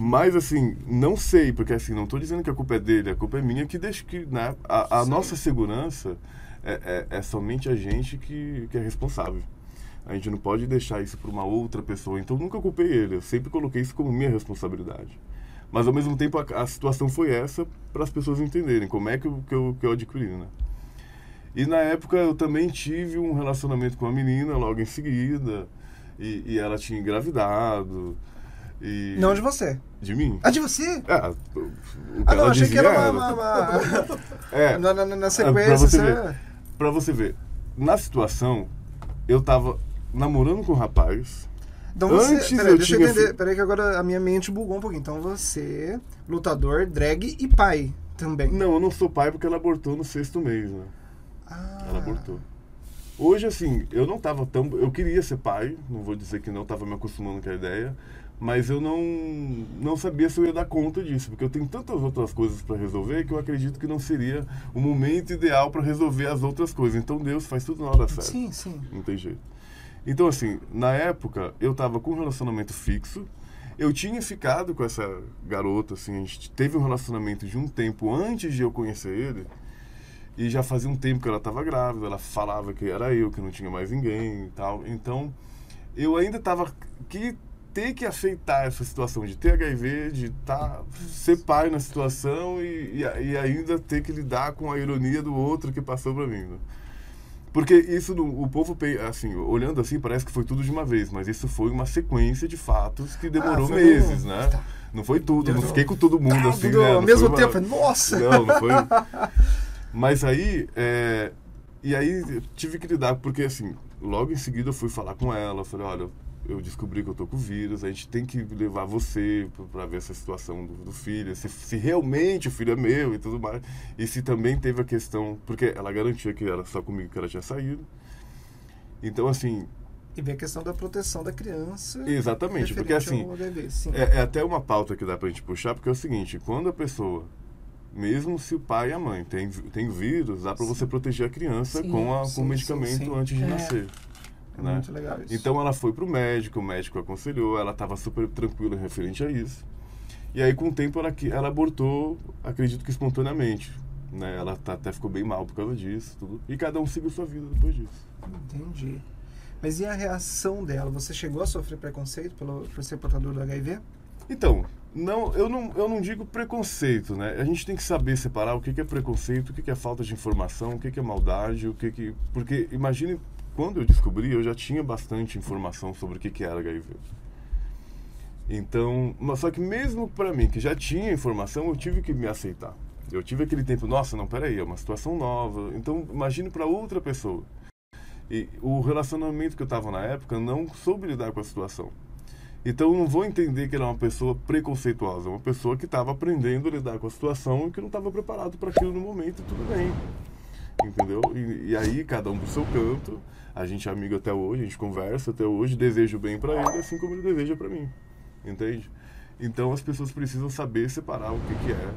Mas assim, não sei, porque assim, não estou dizendo que a culpa é dele, a culpa é minha que deixa que né, a, a nossa segurança é, é, é somente a gente que, que é responsável. A gente não pode deixar isso para uma outra pessoa. Então nunca culpei ele, eu sempre coloquei isso como minha responsabilidade. Mas ao mesmo tempo a, a situação foi essa para as pessoas entenderem como é que eu, que eu, que eu adquiri, né? E na época eu também tive um relacionamento com uma menina logo em seguida e, e ela tinha engravidado. E... Não de você. De mim? Ah, de você? É, o Ah, não, achei que era uma. uma, uma... (laughs) É, na, na, na pra sequência. você você- ver. pra você ver, na situação, eu tava namorando com um rapaz. Então você. Antes peraí, eu deixa eu entender. fi- Peraí, que agora a minha mente bugou um pouquinho. Então você, lutador, drag e pai também. Não, eu não sou pai porque ela abortou no sexto mês, né? Ah, Ela abortou. Hoje, assim, eu não tava tão. Eu queria ser pai, não vou dizer que não tava me acostumando com a ideia, mas eu não, não sabia se eu ia dar conta disso, porque eu tenho tantas outras coisas para resolver que eu acredito que não seria o momento ideal para resolver as outras coisas. Então Deus faz tudo na hora certa. Sim, sim. Não tem jeito. Então, assim, na época, eu tava com um relacionamento fixo. Eu tinha ficado com essa garota, assim, a gente teve um relacionamento de um tempo antes de eu conhecer ele. E já fazia um tempo que ela estava grávida, ela falava que era eu, que não tinha mais ninguém e tal. Então, eu ainda tava que ter que aceitar essa situação de ter HIV, de tá, ser pai na situação e, e, e ainda ter que lidar com a ironia do outro que passou para mim. Né? Porque isso, o povo, assim, olhando assim, parece que foi tudo de uma vez, mas isso foi uma sequência de fatos que demorou Ah, meses, um- né? tá. Não foi tudo, não fiquei com todo mundo Ah, assim, né? ao mesmo foi uma- tempo. Nossa! Não, não foi. Mas aí, é, e aí tive que lidar, porque assim, logo em seguida eu fui falar com ela, falei, olha, eu descobri que eu tô com vírus, a gente tem que levar você pra- pra ver essa situação do, do filho, se, se realmente o filho é meu e tudo mais. E se também teve a questão, porque ela garantia que era só comigo que ela tinha saído. Então, assim, E vem a questão da proteção da criança. exatamente, porque assim, HIV, sim. é, é até uma pauta que dá pra gente puxar, porque é o seguinte, quando a pessoa, mesmo se o pai e a mãe tem, tem vírus, dá pra você proteger a criança Sim, com, a, sim, com o medicamento sim, sim. antes de É. nascer. É né? muito legal isso. Então ela foi pro médico, o médico aconselhou, ela estava super tranquila referente a isso. E aí, com o tempo, ela, que- ela abortou, acredito que espontaneamente. Né? Ela tá- até ficou bem mal por causa disso. Tudo. E cada um seguiu sua vida depois disso. Entendi. Mas e a reação dela? Você chegou a sofrer preconceito pelo, por ser portador do HIV? Então, não, eu, não, eu não digo preconceito, né? A gente tem que saber separar o que, que é preconceito, o que, que é falta de informação, o que, que é maldade, o que que... Porque, imagine, quando eu descobri, eu já tinha bastante informação sobre o que, que era HIV. Então, mas só que mesmo para mim, que já tinha informação, eu tive que me aceitar. Eu tive aquele tempo, nossa, não, peraí, é uma situação nova. Então, imagine para outra pessoa. E o relacionamento que eu estava na época não soube lidar com a situação. Então eu não vou entender que é uma pessoa preconceituosa, uma pessoa que estava aprendendo a lidar com a situação e que não estava preparado para aquilo no momento, tudo bem. Entendeu? E, e aí, cada um pro seu canto, a gente é amigo até hoje, a gente conversa até hoje, desejo bem para ele, assim como ele deseja para mim. Entende? Então as pessoas precisam saber separar o que, que é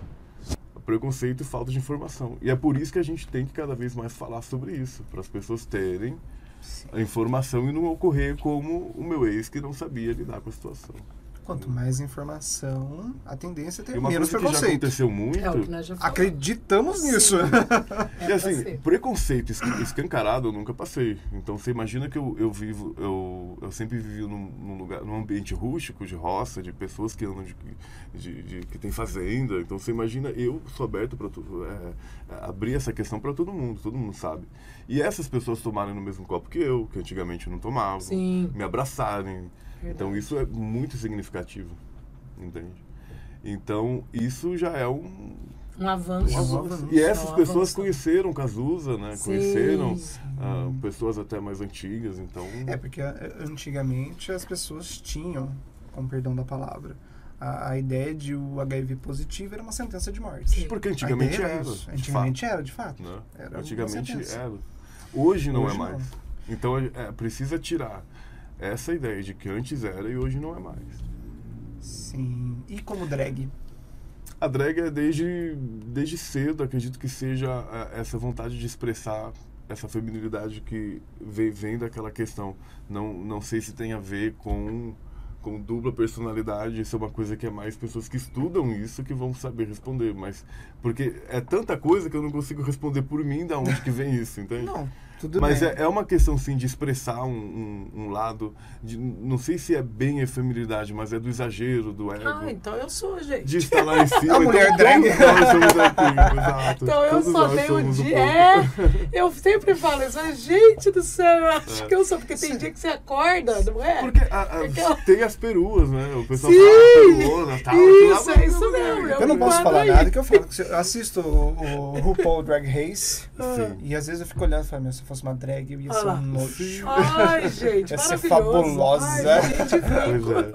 preconceito e falta de informação. E é por isso que a gente tem que cada vez mais falar sobre isso, para as pessoas terem a informação e não ocorrer como o meu ex que não sabia lidar com a situação. Quanto mais informação, a tendência é ter E uma menos coisa que já preconceito. aconteceu muito. É o que nós já falamos. Acreditamos nisso. É (laughs) E assim, ser. preconceito es- escancarado eu nunca passei. Então você imagina que eu, eu vivo, eu, eu sempre vivi num, num lugar, num ambiente rústico, de roça, de pessoas que andam de, de, de- que tem fazenda. Então você imagina, eu sou aberto para tudo, é, é, abrir essa questão para todo mundo, todo mundo sabe. E essas pessoas tomarem no mesmo copo que eu, que antigamente não tomavam, Sim. me abraçarem. Então isso é muito significativo, entende? Então isso já é um, Um avanço. Um avanço. e essas É um pessoas avanço. conheceram Cazuza, né? Sim. Conheceram ah, pessoas até mais antigas, então. É, porque antigamente as pessoas tinham, com perdão da palavra, a, a ideia de o HIV positivo era uma sentença de morte. Sim. Porque antigamente era. era Antigamente fato, era, de fato. né? Era Antigamente era. Hoje não Hoje é não. mais. Então é, é, precisa tirar essa ideia de que antes era e hoje não é mais. Sim. E como drag? A drag é desde, desde cedo, acredito que seja ah, essa vontade de expressar essa feminilidade que vem, vem daquela questão. Não, não sei se tem a ver com, com dupla personalidade, isso é uma coisa que é mais pessoas que estudam isso que vão saber responder, mas porque é tanta coisa que eu não consigo responder por mim da onde que vem isso, entende? Não, tudo Mas bem. é, é uma questão, sim, de expressar um, um, um lado, de, não sei se é bem efeminilidade, mas é do exagero, do ego. Ah, então eu sou, gente. De estar lá em (laughs) cima. A mulher então, drag. Todos. (laughs) Então eu Todos só tenho um dia. É, eu sempre falo isso, mas, gente do céu, eu acho É. que eu sou, porque tem dia que você acorda, não é? Porque a- a- Aquela- tem as peruas, né? O pessoal Sim! fala peruona e tal. lá Isso, vai- é isso mesmo. Eu não posso falar guardo nada, aí. que eu falo. Eu assisto o, o RuPaul Drag Race Sim. e às vezes eu fico olhando e falo, meu, eu fosse uma drag, eu ia ser um nojo. Sim. Ai, gente, (laughs) Ia ser fabulosa. Ai, gente, Pois é.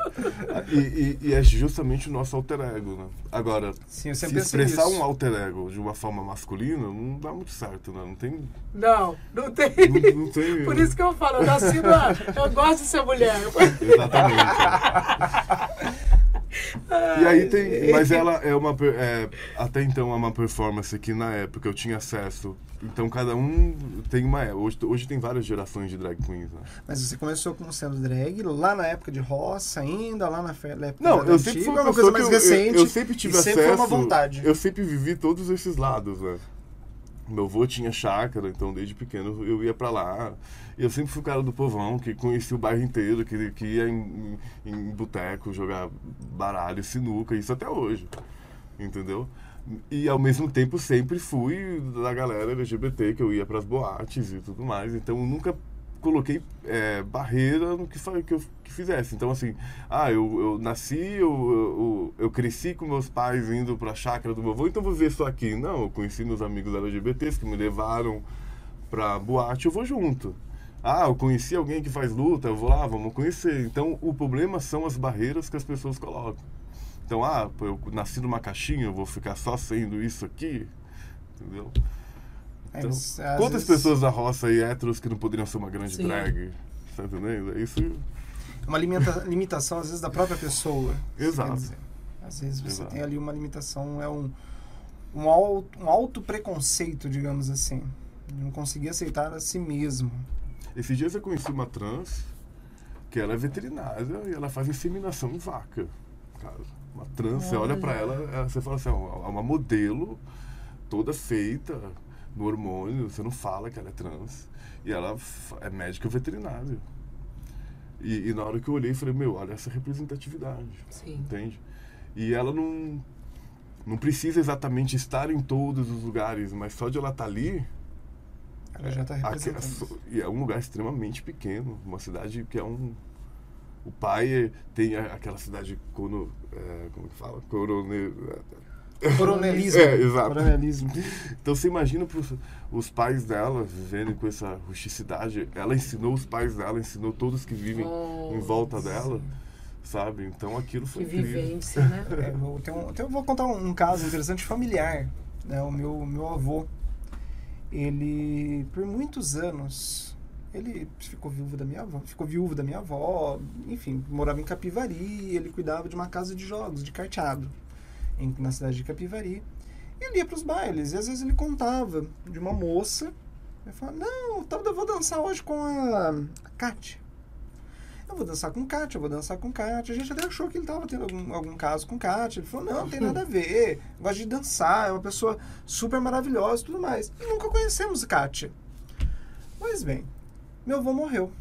E, e- e é justamente o nosso alter ego, né? Agora, Sim, eu se expressar isso. um alter ego de uma forma masculina não dá muito certo, né? Não tem. Não, não tem. Não, não tem Por isso que eu falo, eu nasci na... Eu gosto de ser mulher. Exatamente. (laughs) E aí tem. Mas ela é uma. é, até então é uma performance que na época eu tinha acesso. Então cada um tem uma. Hoje, hoje tem várias gerações de drag queens, né? Mas você começou como sendo drag lá na época de roça ainda, lá na na época Não, eu sempre antiga, fui é uma uma coisa mais eu- eu- recente. Eu, sempre tive e sempre acesso. foi uma vontade. Eu sempre vivi todos esses lados, né? Meu avô tinha chácara, então desde pequeno eu ia pra lá. Eu sempre fui o cara do povão, que conhecia o bairro inteiro, que, que ia em, em, boteco jogar baralho, sinuca, isso até hoje. Entendeu? E ao mesmo tempo sempre fui da galera LGBT, que eu ia pras boates e tudo mais. Então nunca coloquei é, barreira no que, que eu que fizesse. Então, assim, ah, eu, eu nasci, eu, eu, eu cresci com meus pais indo pra chácara do meu avô, então vou viver só aqui. Não, eu conheci meus amigos LGBTs que me levaram pra boate, eu vou junto. Ah, eu conheci alguém que faz luta, eu vou lá, vamos conhecer. Então, o problema são as barreiras que as pessoas colocam. Então, ah, eu nasci numa caixinha, eu vou ficar só sendo isso aqui, entendeu? É, Então, quantas vezes, pessoas da roça aí héteros que não poderiam ser uma grande Sim. drag? Tá entendendo? É Isso. Uma limita- limitação, às vezes, da própria pessoa. Exato. Às vezes você Exato. tem ali uma limitação, é um, um, alto, um alto preconceito, digamos assim. De Não conseguir aceitar a si mesmo. Esses dias eu conheci uma trans que ela é veterinária e ela faz inseminação em vaca. Cara. uma trans. Você olha pra ela, você fala assim, é uma modelo toda feita hormônio, você não fala que ela é trans. E ela é médica veterinária. E, e na hora que eu olhei, falei, meu, olha essa representatividade. Sim. Entende? E ela não, não precisa exatamente estar em todos os lugares, mas só de ela estar ali. Ela já está representando. E é um lugar extremamente pequeno, uma cidade que é um. O pai é- tem a- aquela cidade cono, é, como que fala? Corone, Coronelismo. (laughs) É, exato. Coronelismo. então você imagina pros, os pais dela vivendo com essa rusticidade. Ela ensinou os pais dela, ensinou todos que vivem em volta dela, sabe? Então aquilo Que foi incrível. vivência, né? (laughs) É, eu, tenho, eu vou contar um, um caso interessante familiar. Né? O meu, meu avô, ele, por muitos anos, ele ficou viúvo da minha avó, ficou viúvo da minha avó, enfim, morava em Capivari, ele cuidava de uma casa de jogos, de carteado, em, na cidade de Capivari. E ele ia para os bailes, e às vezes ele contava de uma moça, ele falava, não, eu vou dançar hoje com a, a Kátia. Eu vou dançar com Kátia, eu vou dançar com Kátia. A gente até achou que ele estava tendo algum, algum caso com Kátia. Ele falou, não, não tem nada a ver. Gosta de dançar, é uma pessoa super maravilhosa e tudo mais. E nunca conhecemos Kátia. Pois bem, meu avô morreu.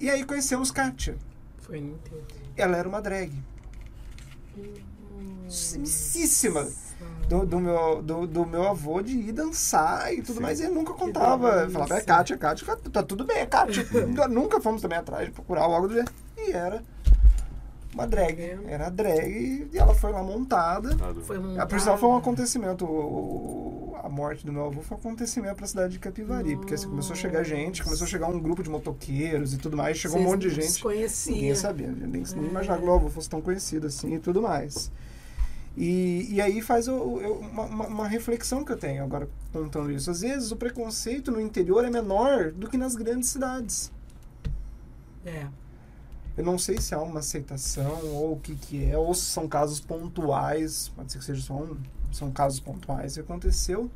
E aí conhecemos Kátia. Foi no enterro. Ela era uma drag. Simicíssima. Do, do, meu, do, do meu avô de ir dançar e tudo Sim. mais. E ele nunca contava. Falava, é Kátia, Kátia, tá tudo bem, é Kátia. (laughs) nunca, nunca fomos também atrás de procurar algo do jeito. E era uma drag. Era drag e ela foi lá montada. Foi. A por sinal foi um acontecimento. o- o- a morte do meu avô foi um acontecimento pra cidade de Capivari. Porque assim, começou a chegar gente, começou a chegar um grupo de motoqueiros e tudo mais. Chegou um monte de gente. Desconhecia. Ninguém sabia, nem, nem imaginava que meu avô fosse tão conhecido assim e tudo mais. E, e aí faz eu- eu- uma, uma- reflexão que eu tenho agora contando isso. Às vezes o preconceito no interior é menor do que nas grandes cidades. É. Eu não sei se há uma aceitação ou o que, que é, ou se são casos pontuais, pode ser que seja só um, são casos pontuais que aconteceu.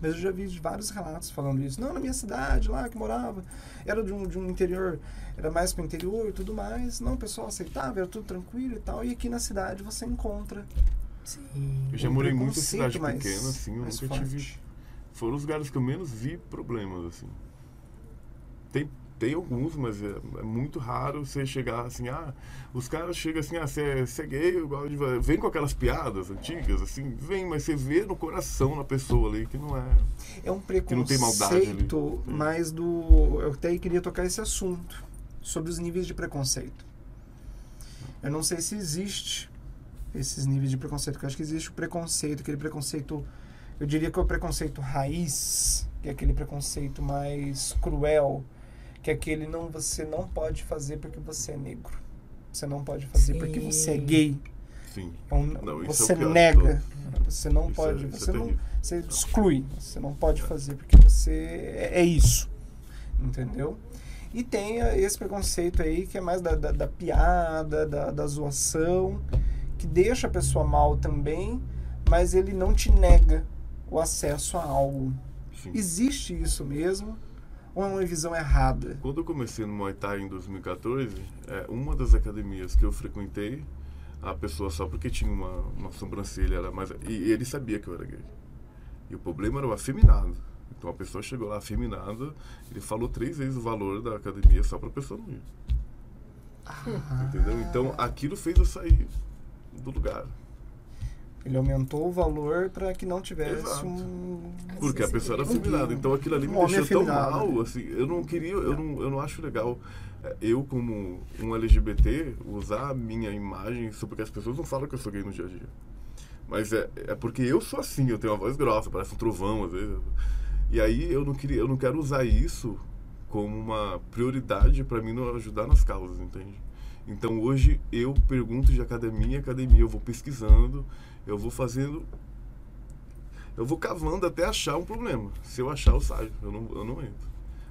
Mas eu já vi vários relatos falando isso. Não, na minha cidade, lá que morava, era de um, de um interior, era mais para o interior e tudo mais. Não, o pessoal aceitava, era tudo tranquilo e tal. E aqui na cidade você encontra. Sim. Eu já morei muito em preconceito cidade mais- pequena, assim, eu nunca forte. tive. Foram os lugares que eu menos vi problemas, assim. Tem, tem alguns, mas é, é muito raro você chegar assim, ah, os caras chegam assim, ah, você é, é gay, eu gosto de... vo-" Vem com aquelas piadas antigas, assim, vem, mas você vê no coração na pessoa ali que não é. É um Que não tem maldade ali. preconceito Sim. mais do. Eu até queria tocar esse assunto sobre os níveis de preconceito. Eu não sei se existe esses níveis de preconceito, porque eu acho que existe o preconceito, aquele preconceito. Eu diria que é o preconceito raiz, que é aquele preconceito mais cruel, que é aquele não você não pode fazer porque você é negro. Você não pode fazer porque Sim. você é gay. Sim. É um- Não, isso você é nega. Você não Isso pode. é- isso é você não. terrível. Você exclui. Você não pode fazer porque você é, é isso. Entendeu? E tem esse preconceito aí que é mais da, da, da piada, da, da zoação, que deixa a pessoa mal também, mas ele não te nega o acesso a algo. Sim. Existe isso mesmo? Ou é uma visão errada? Quando eu comecei no Muay Thai em 2014, é, uma das academias que eu frequentei, a pessoa só porque tinha uma, uma sobrancelha era mais. E ele sabia que eu era gay. E o problema era o afeminado. Então a pessoa chegou lá afeminada, ele falou três vezes o valor da academia só pra pessoa não ir. Entendeu? Então aquilo fez eu sair do lugar. Ele aumentou o valor para que não tivesse Exato. um. Porque a pessoa era afeminada. Então aquilo ali me um homem deixou tão mal. Assim, eu não queria, eu não, eu não acho legal eh, eu, como um LGBT, usar a minha imagem. Isso porque as pessoas não falam que eu sou gay no dia a dia. Mas é, é porque eu sou assim, eu tenho uma voz grossa, parece um trovão às vezes. E aí eu não queria, eu não quero usar isso como uma prioridade para mim não ajudar nas causas, entende? Então hoje eu pergunto de academia em academia, eu vou pesquisando, eu vou fazendo eu vou cavando até achar um problema. Se eu achar, eu saio. Eu não, eu não entro.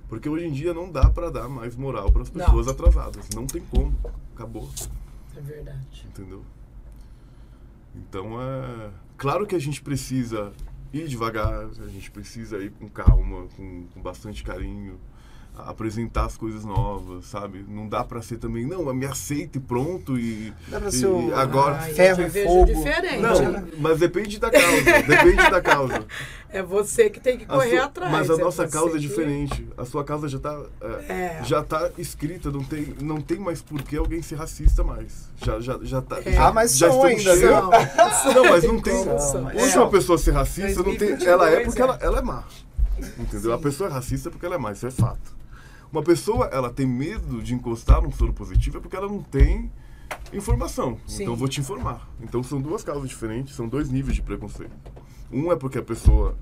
Porque hoje em dia não dá pra dar mais moral para as Não. pessoas atrasadas. Não tem como. Acabou. É verdade. Entendeu? Então é. Claro que a gente precisa ir devagar, a gente precisa ir com calma, com, com bastante carinho. Apresentar as coisas novas, sabe? Não dá pra ser também, não, me aceita e pronto e, Dá pra ser e agora Ai, ferro e vejo fogo. diferente. não, mas depende da causa, depende da causa. (laughs) É você que tem que correr sua- atrás. mas a é nossa causa é que- diferente. A sua causa já tá, é, É. já tá escrita, não tem, não tem mais por que alguém ser racista mais. Já, já, já tá. É. já, Ah, mas já são ainda, viu? cheios. (laughs) Não, mas não tem. Hoje É. uma pessoa ser racista, não tem, 2022, ela é porque é. ela, ela é má. Entendeu? A pessoa é racista porque ela é má, isso é fato. Uma pessoa, ela tem medo de encostar num soro positivo é porque ela não tem informação. Sim. Então eu vou te informar. Então são duas causas diferentes, são dois níveis de preconceito. Um é porque a pessoa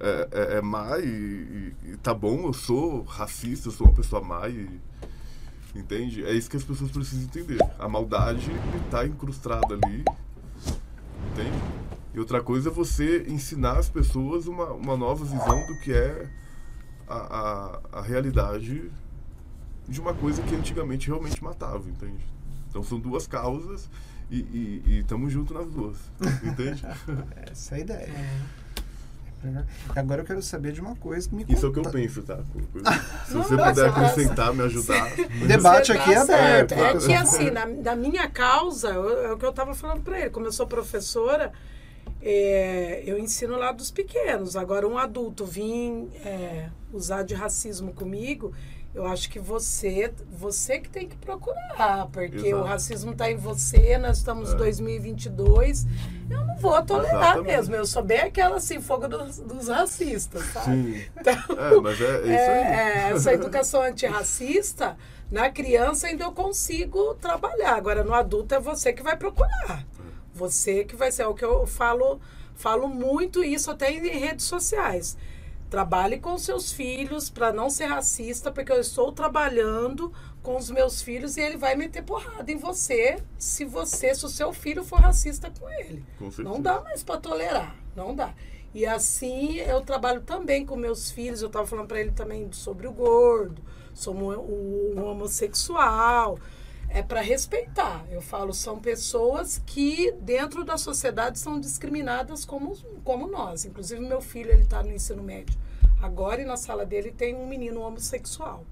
é, é, é má e, e- e tá bom, eu sou racista, eu sou uma pessoa má e. Entende? É isso que as pessoas precisam entender. A maldade está incrustada ali. Entende? E outra coisa é você ensinar as pessoas uma, uma nova visão do que é a, a, a realidade de uma coisa que antigamente realmente matava, entende? Então são duas causas e estamos juntos nas duas, entende? (laughs) Essa é a ideia. É. Agora eu quero saber de uma coisa que me Isso é o que eu conta- penso, tá? Se (laughs) você mas puder acrescentar, me ajudar. (laughs) O debate Você aqui é tá aberto. certo. É que assim, na, da minha causa, eu- é o que eu estava falando para ele, como eu sou professora, é, eu ensino lá dos pequenos. Agora, um adulto vir é, usar de racismo comigo, eu acho que você, você que tem que procurar, porque Exato. o racismo está em você, nós estamos em 2022, eu não vou tolerar Exatamente. mesmo, eu sou bem aquela assim, fogo dos, dos racistas, sabe? Sim. Então, É, mas é, é isso aí. é, essa educação antirracista, na criança ainda eu consigo trabalhar. Agora, no adulto é você que vai procurar. Você que vai ser. É o que eu falo, falo muito isso até em redes sociais. Trabalhe com seus filhos para não ser racista, porque eu estou trabalhando com os meus filhos e ele vai meter porrada em você se você, se o seu filho for racista com ele. Com. Não dá mais para tolerar, não dá. E assim eu trabalho também com meus filhos. Eu estava falando para ele também sobre o gordo, o, o- o homossexual. É para respeitar. Eu falo, são pessoas que dentro da sociedade são discriminadas como, como nós. Inclusive, meu filho ele está no ensino médio agora e na sala dele tem um menino homossexual.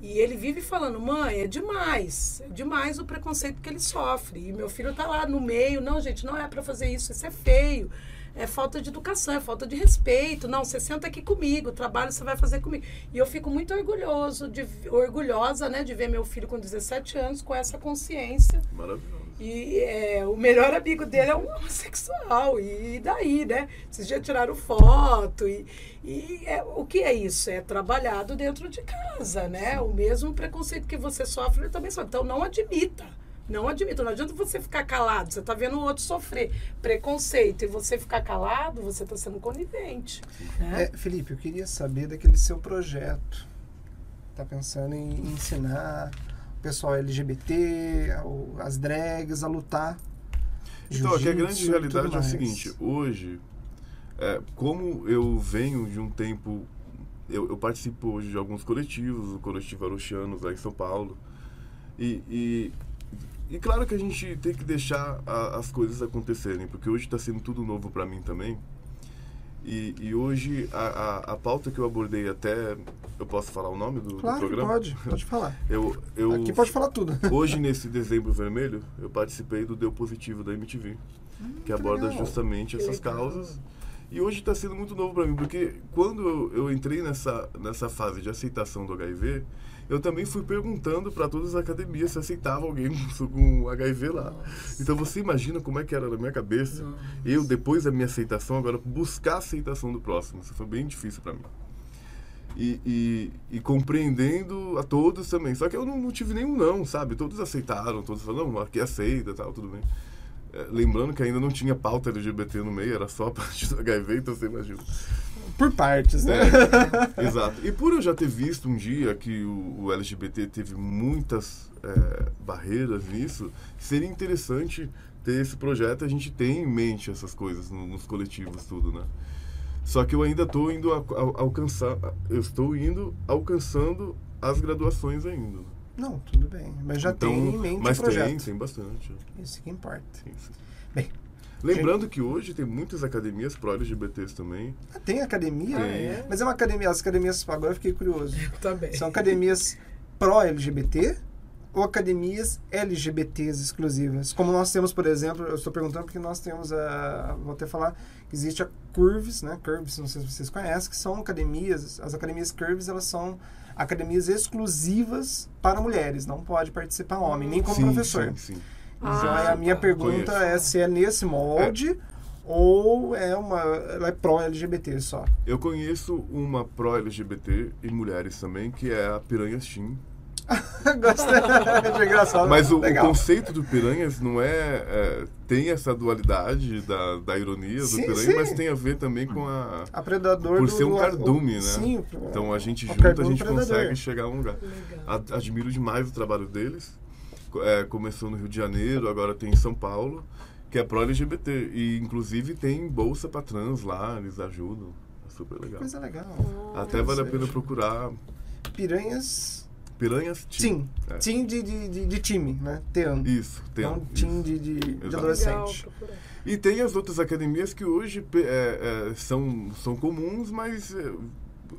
E ele vive falando, mãe, é demais, é demais o preconceito que ele sofre. E meu filho tá lá no meio, não, gente, não é para fazer isso, isso é feio. É falta de educação, é falta de respeito. Não, você senta aqui comigo, o trabalho você vai fazer comigo. E eu fico muito orgulhoso, de, orgulhosa, né, de ver meu filho com 17 anos com essa consciência. Maravilhoso. E é, o melhor amigo dele é um homossexual. E daí, né? Vocês já tiraram foto. E, e é, o que é isso? É trabalhado dentro de casa, né? O mesmo preconceito que você sofre, ele também sofre. Então não admita. Não admita. Não adianta você ficar calado. Você está vendo o outro sofrer preconceito. E você ficar calado, você está sendo conivente. Né? É, Felipe, eu queria saber daquele seu projeto. Tá pensando em ensinar o pessoal LGBT, as drags a lutar. Então, aqui a grande realidade é o seguinte, hoje, é, como eu venho de um tempo, eu, eu participo hoje de alguns coletivos, o coletivo Arochianos lá em São Paulo, e, e, e claro que a gente tem que deixar a- as coisas acontecerem, porque hoje está sendo tudo novo para mim também, e, e hoje a, a, a pauta que eu abordei até, eu posso falar o nome do, do Claro que programa? pode, pode falar. (laughs) Eu, eu, Aqui pode falar tudo. (laughs) Hoje, nesse dezembro vermelho, eu participei do Deu Positivo da MTV, que aborda legal. justamente essas causas. E hoje está sendo muito novo para mim, porque quando eu, eu entrei nessa, nessa fase de aceitação do HIV, eu também fui perguntando para todas as academias se aceitava alguém (laughs) com- com HIV lá. Então você imagina como é que era na minha cabeça. Eu, depois da minha aceitação, agora buscar a aceitação do próximo. Isso foi bem difícil para mim. E, e, e compreendendo a todos também. Só que eu não, não tive nenhum não, sabe? Todos aceitaram, todos falaram, não, aqui aceita, tal, tudo bem. É, lembrando que ainda não tinha pauta LGBT no meio, era só a (laughs) parte do HIV, então você imagina. Por partes, né? É, exato. E por eu já ter visto um dia que o, o LGBT teve muitas é, barreiras nisso, seria interessante ter esse projeto, a gente tem em mente essas coisas no- nos coletivos, tudo, né? Só que eu ainda estou indo a- a- alcançar, eu estou indo alcançando as graduações ainda. Não, tudo bem. Mas já Então, tem em mente mas o projeto. tem, tem bastante. Isso que importa. Sim. Bem, Lembrando que hoje tem muitas academias pró-LGBTs também. Ah, Tem academia? Tem. é? Mas é uma academia, as academias, agora eu fiquei curioso. Também. São academias pró-LGBT ou academias LGBTs exclusivas? Como nós temos, por exemplo, eu estou perguntando porque nós temos a. Vou até falar existe a Curves, né? Curves, não sei se vocês conhecem, que são academias. As academias Curves, elas são academias exclusivas para mulheres. Não pode participar homem, nem como sim, professor. Sim, sim. Então Ah, a minha tá. pergunta Conheço. é se é nesse molde ou é uma. Ela é pró-LGBT só. Eu conheço uma pró-LGBT e mulheres também, que é a Piranhas Team. (laughs) Gosto de engraçado. Mas o, o conceito do Piranhas não é, é, Tem essa dualidade da, da ironia do Sim, Piranha, sim. mas tem a ver também com a. A predador Por do- ser um do- cardume, o- né? Sim. Então a gente junto, a gente predador. consegue chegar a um lugar. Legal. Admiro demais o trabalho deles. É, começou no Rio de Janeiro, agora tem em São Paulo, que é pró-LGBT. E inclusive tem bolsa pra trans lá, eles ajudam. É super legal. Coisa legal. Até vale a pena procurar Piranhas. Piranhas Team. Team. É. Team de, de, de, de time, né? Team. Isso, tem. Não isso. team de, de, de. Legal, adolescente. E tem as outras academias que hoje é, é, são, são comuns, mas é,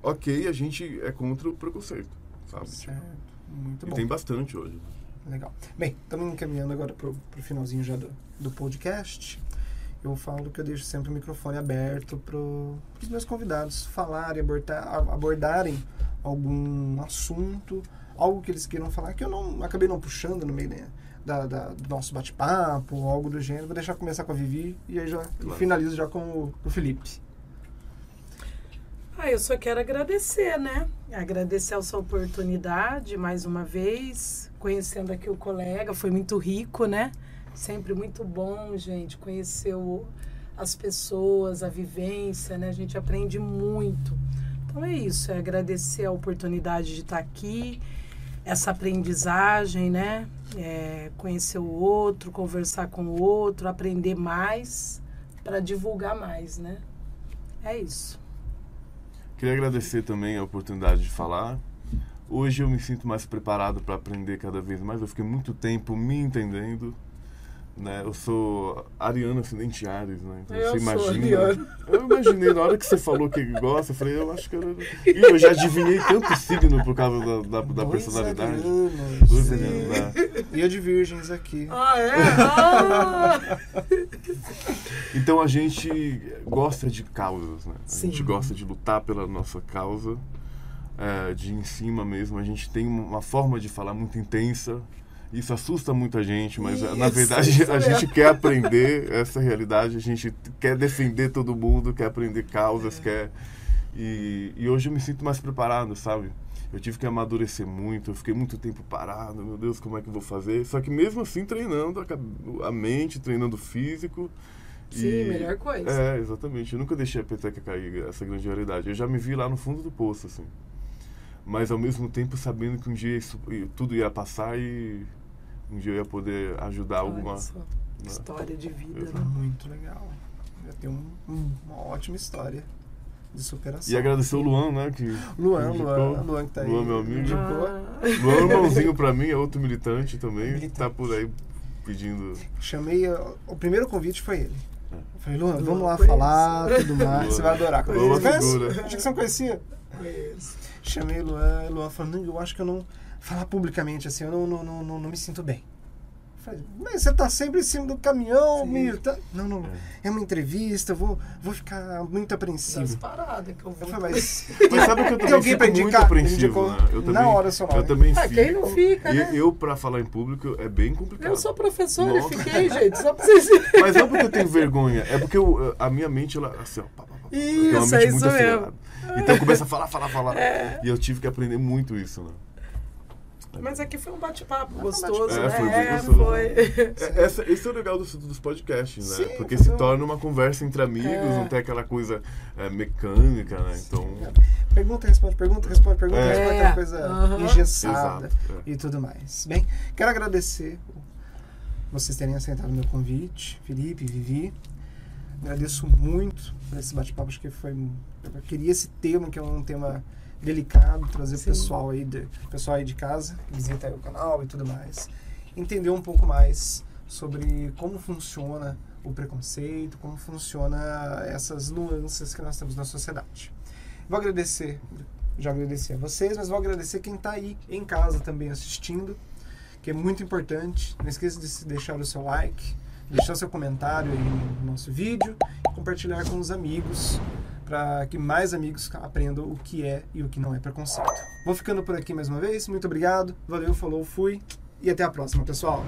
ok, a gente é contra o preconceito, sabe? Certo. Muito E bom. tem bastante hoje. Legal. Bem, estamos encaminhando agora pro, pro finalzinho já do, do podcast. Eu falo que eu deixo sempre o microfone aberto para os meus convidados falarem, abordar, abordarem algum assunto, algo que eles queiram falar, que eu não acabei não puxando no meio né, da, da- do nosso bate-papo, ou algo do gênero. Vou deixar começar com a Vivi e aí já Claro. finalizo já com o, o Felipe. Ah, eu só quero agradecer, né? Agradecer a sua oportunidade mais uma vez, conhecendo aqui o colega, foi muito rico, né? Sempre muito bom, gente, conhecer o- as pessoas, a vivência, né? A gente aprende muito. Então é isso, é agradecer a oportunidade de estar aqui, essa aprendizagem, né? É, conhecer o outro, conversar com o outro, aprender mais para divulgar mais, né? É isso. Queria agradecer também a oportunidade de falar. Hoje eu me sinto mais preparado para aprender cada vez mais. Eu fiquei muito tempo me entendendo. Né? Eu sou ariano ascendente Ares, né? Então Eu você sou imagina. ariano. Eu imaginei, na hora que você falou que gosta, eu falei, eu acho que eu. E eu já adivinhei tanto signo por causa da, da, da Dois personalidade. arianos. Dois arianos, né? E eu de virgens aqui. Ah, é? Ah! Então a gente gosta de causas, né? A Sim. gente gosta de lutar pela nossa causa, é, de em cima mesmo. A gente tem uma forma de falar muito intensa. Isso assusta muita gente, mas eh, na Isso, verdade isso a gente quer (laughs) aprender essa realidade, a gente quer defender todo mundo, quer aprender causas, quer. E, e hoje eu me sinto mais preparado, sabe? Eu tive que amadurecer muito, eu fiquei muito tempo parado, meu Deus, como é que eu vou fazer? Só que mesmo assim treinando a, a mente, treinando o físico. Sim, melhor coisa. É, exatamente. Eu nunca deixei a peteca cair, essa grande realidade. Eu já me vi lá no fundo do poço, assim. Mas ao mesmo tempo sabendo que um dia isso, tudo ia passar e um dia eu ia poder ajudar alguma. Olha só, né? História de vida, né? Muito legal. Eu tenho um- um- uma ótima história de superação. E agradecer o Luan, né? Que Luan, indicou. Luan, Luan que tá aí. Luan, meu amigo. Ah, Luan, irmãozinho pra mim, é outro militante também. Militante. Tá por aí pedindo. Chamei, o primeiro convite foi ele. É. Eu Falei, Luan, Luan, vamos lá falar, tudo mais. Luan. Você vai adorar. Luan é conhece? figura. Acho que você não conhecia. conheço. Chamei o Luan, Luan eu acho que eu não... Falar publicamente assim, eu não, não, não, não me sinto bem. Eu Falei, mas você tá sempre em cima do caminhão, meio... Tá... Não, não, é uma entrevista, eu vou, vou ficar muito apreensivo. paradas que eu Eu vou. falei, mas... (laughs) Mas sabe que eu também fico muito apreensivo, né? Eu na hora nome. Eu também Ah, fico. quem não fica, E né? eu, pra falar em público, é bem complicado. Eu sou professora e fiquei, gente, só pra vocês. Mas não porque eu tenho vergonha, é porque eu- a minha mente, ela, assim, ó, pá, pá, pá, Isso, é isso mesmo. Então começa a falar, falar, falar. E eu tive que aprender muito isso, né? Mas aqui foi um bate-papo um gostoso, bate-papo. né? É, foi É, foi. É, essa- esse é o legal dos, dos podcasts, né? Sim, porque se um- torna uma conversa entre amigos, É. não tem aquela coisa é, mecânica, né? Então. Pergunta, responde, pergunta, responde, pergunta, É. responde, aquela coisa Aham. engessada Exato. é. e tudo mais. Bem, quero agradecer vocês terem aceitado o meu convite, Felipe, Vivi. Agradeço muito por esse bate-papo, acho que foi... Eu queria esse tema, que é um tema delicado, trazer o Sim. pessoal aí, de, pessoal aí de casa, visita aí o canal e tudo mais. Entender um pouco mais sobre como funciona o preconceito, como funciona essas nuances que nós temos na sociedade. Vou agradecer, já agradeci a vocês, mas vou agradecer quem está aí em casa também assistindo, que é muito importante. Não esqueça de deixar o seu like, deixar seu comentário aí no nosso vídeo compartilhar com os amigos para que mais amigos aprendam o que é e o que não é preconceito. Vou ficando por aqui mais uma vez. Muito obrigado. Valeu, falou, fui e até a próxima, pessoal.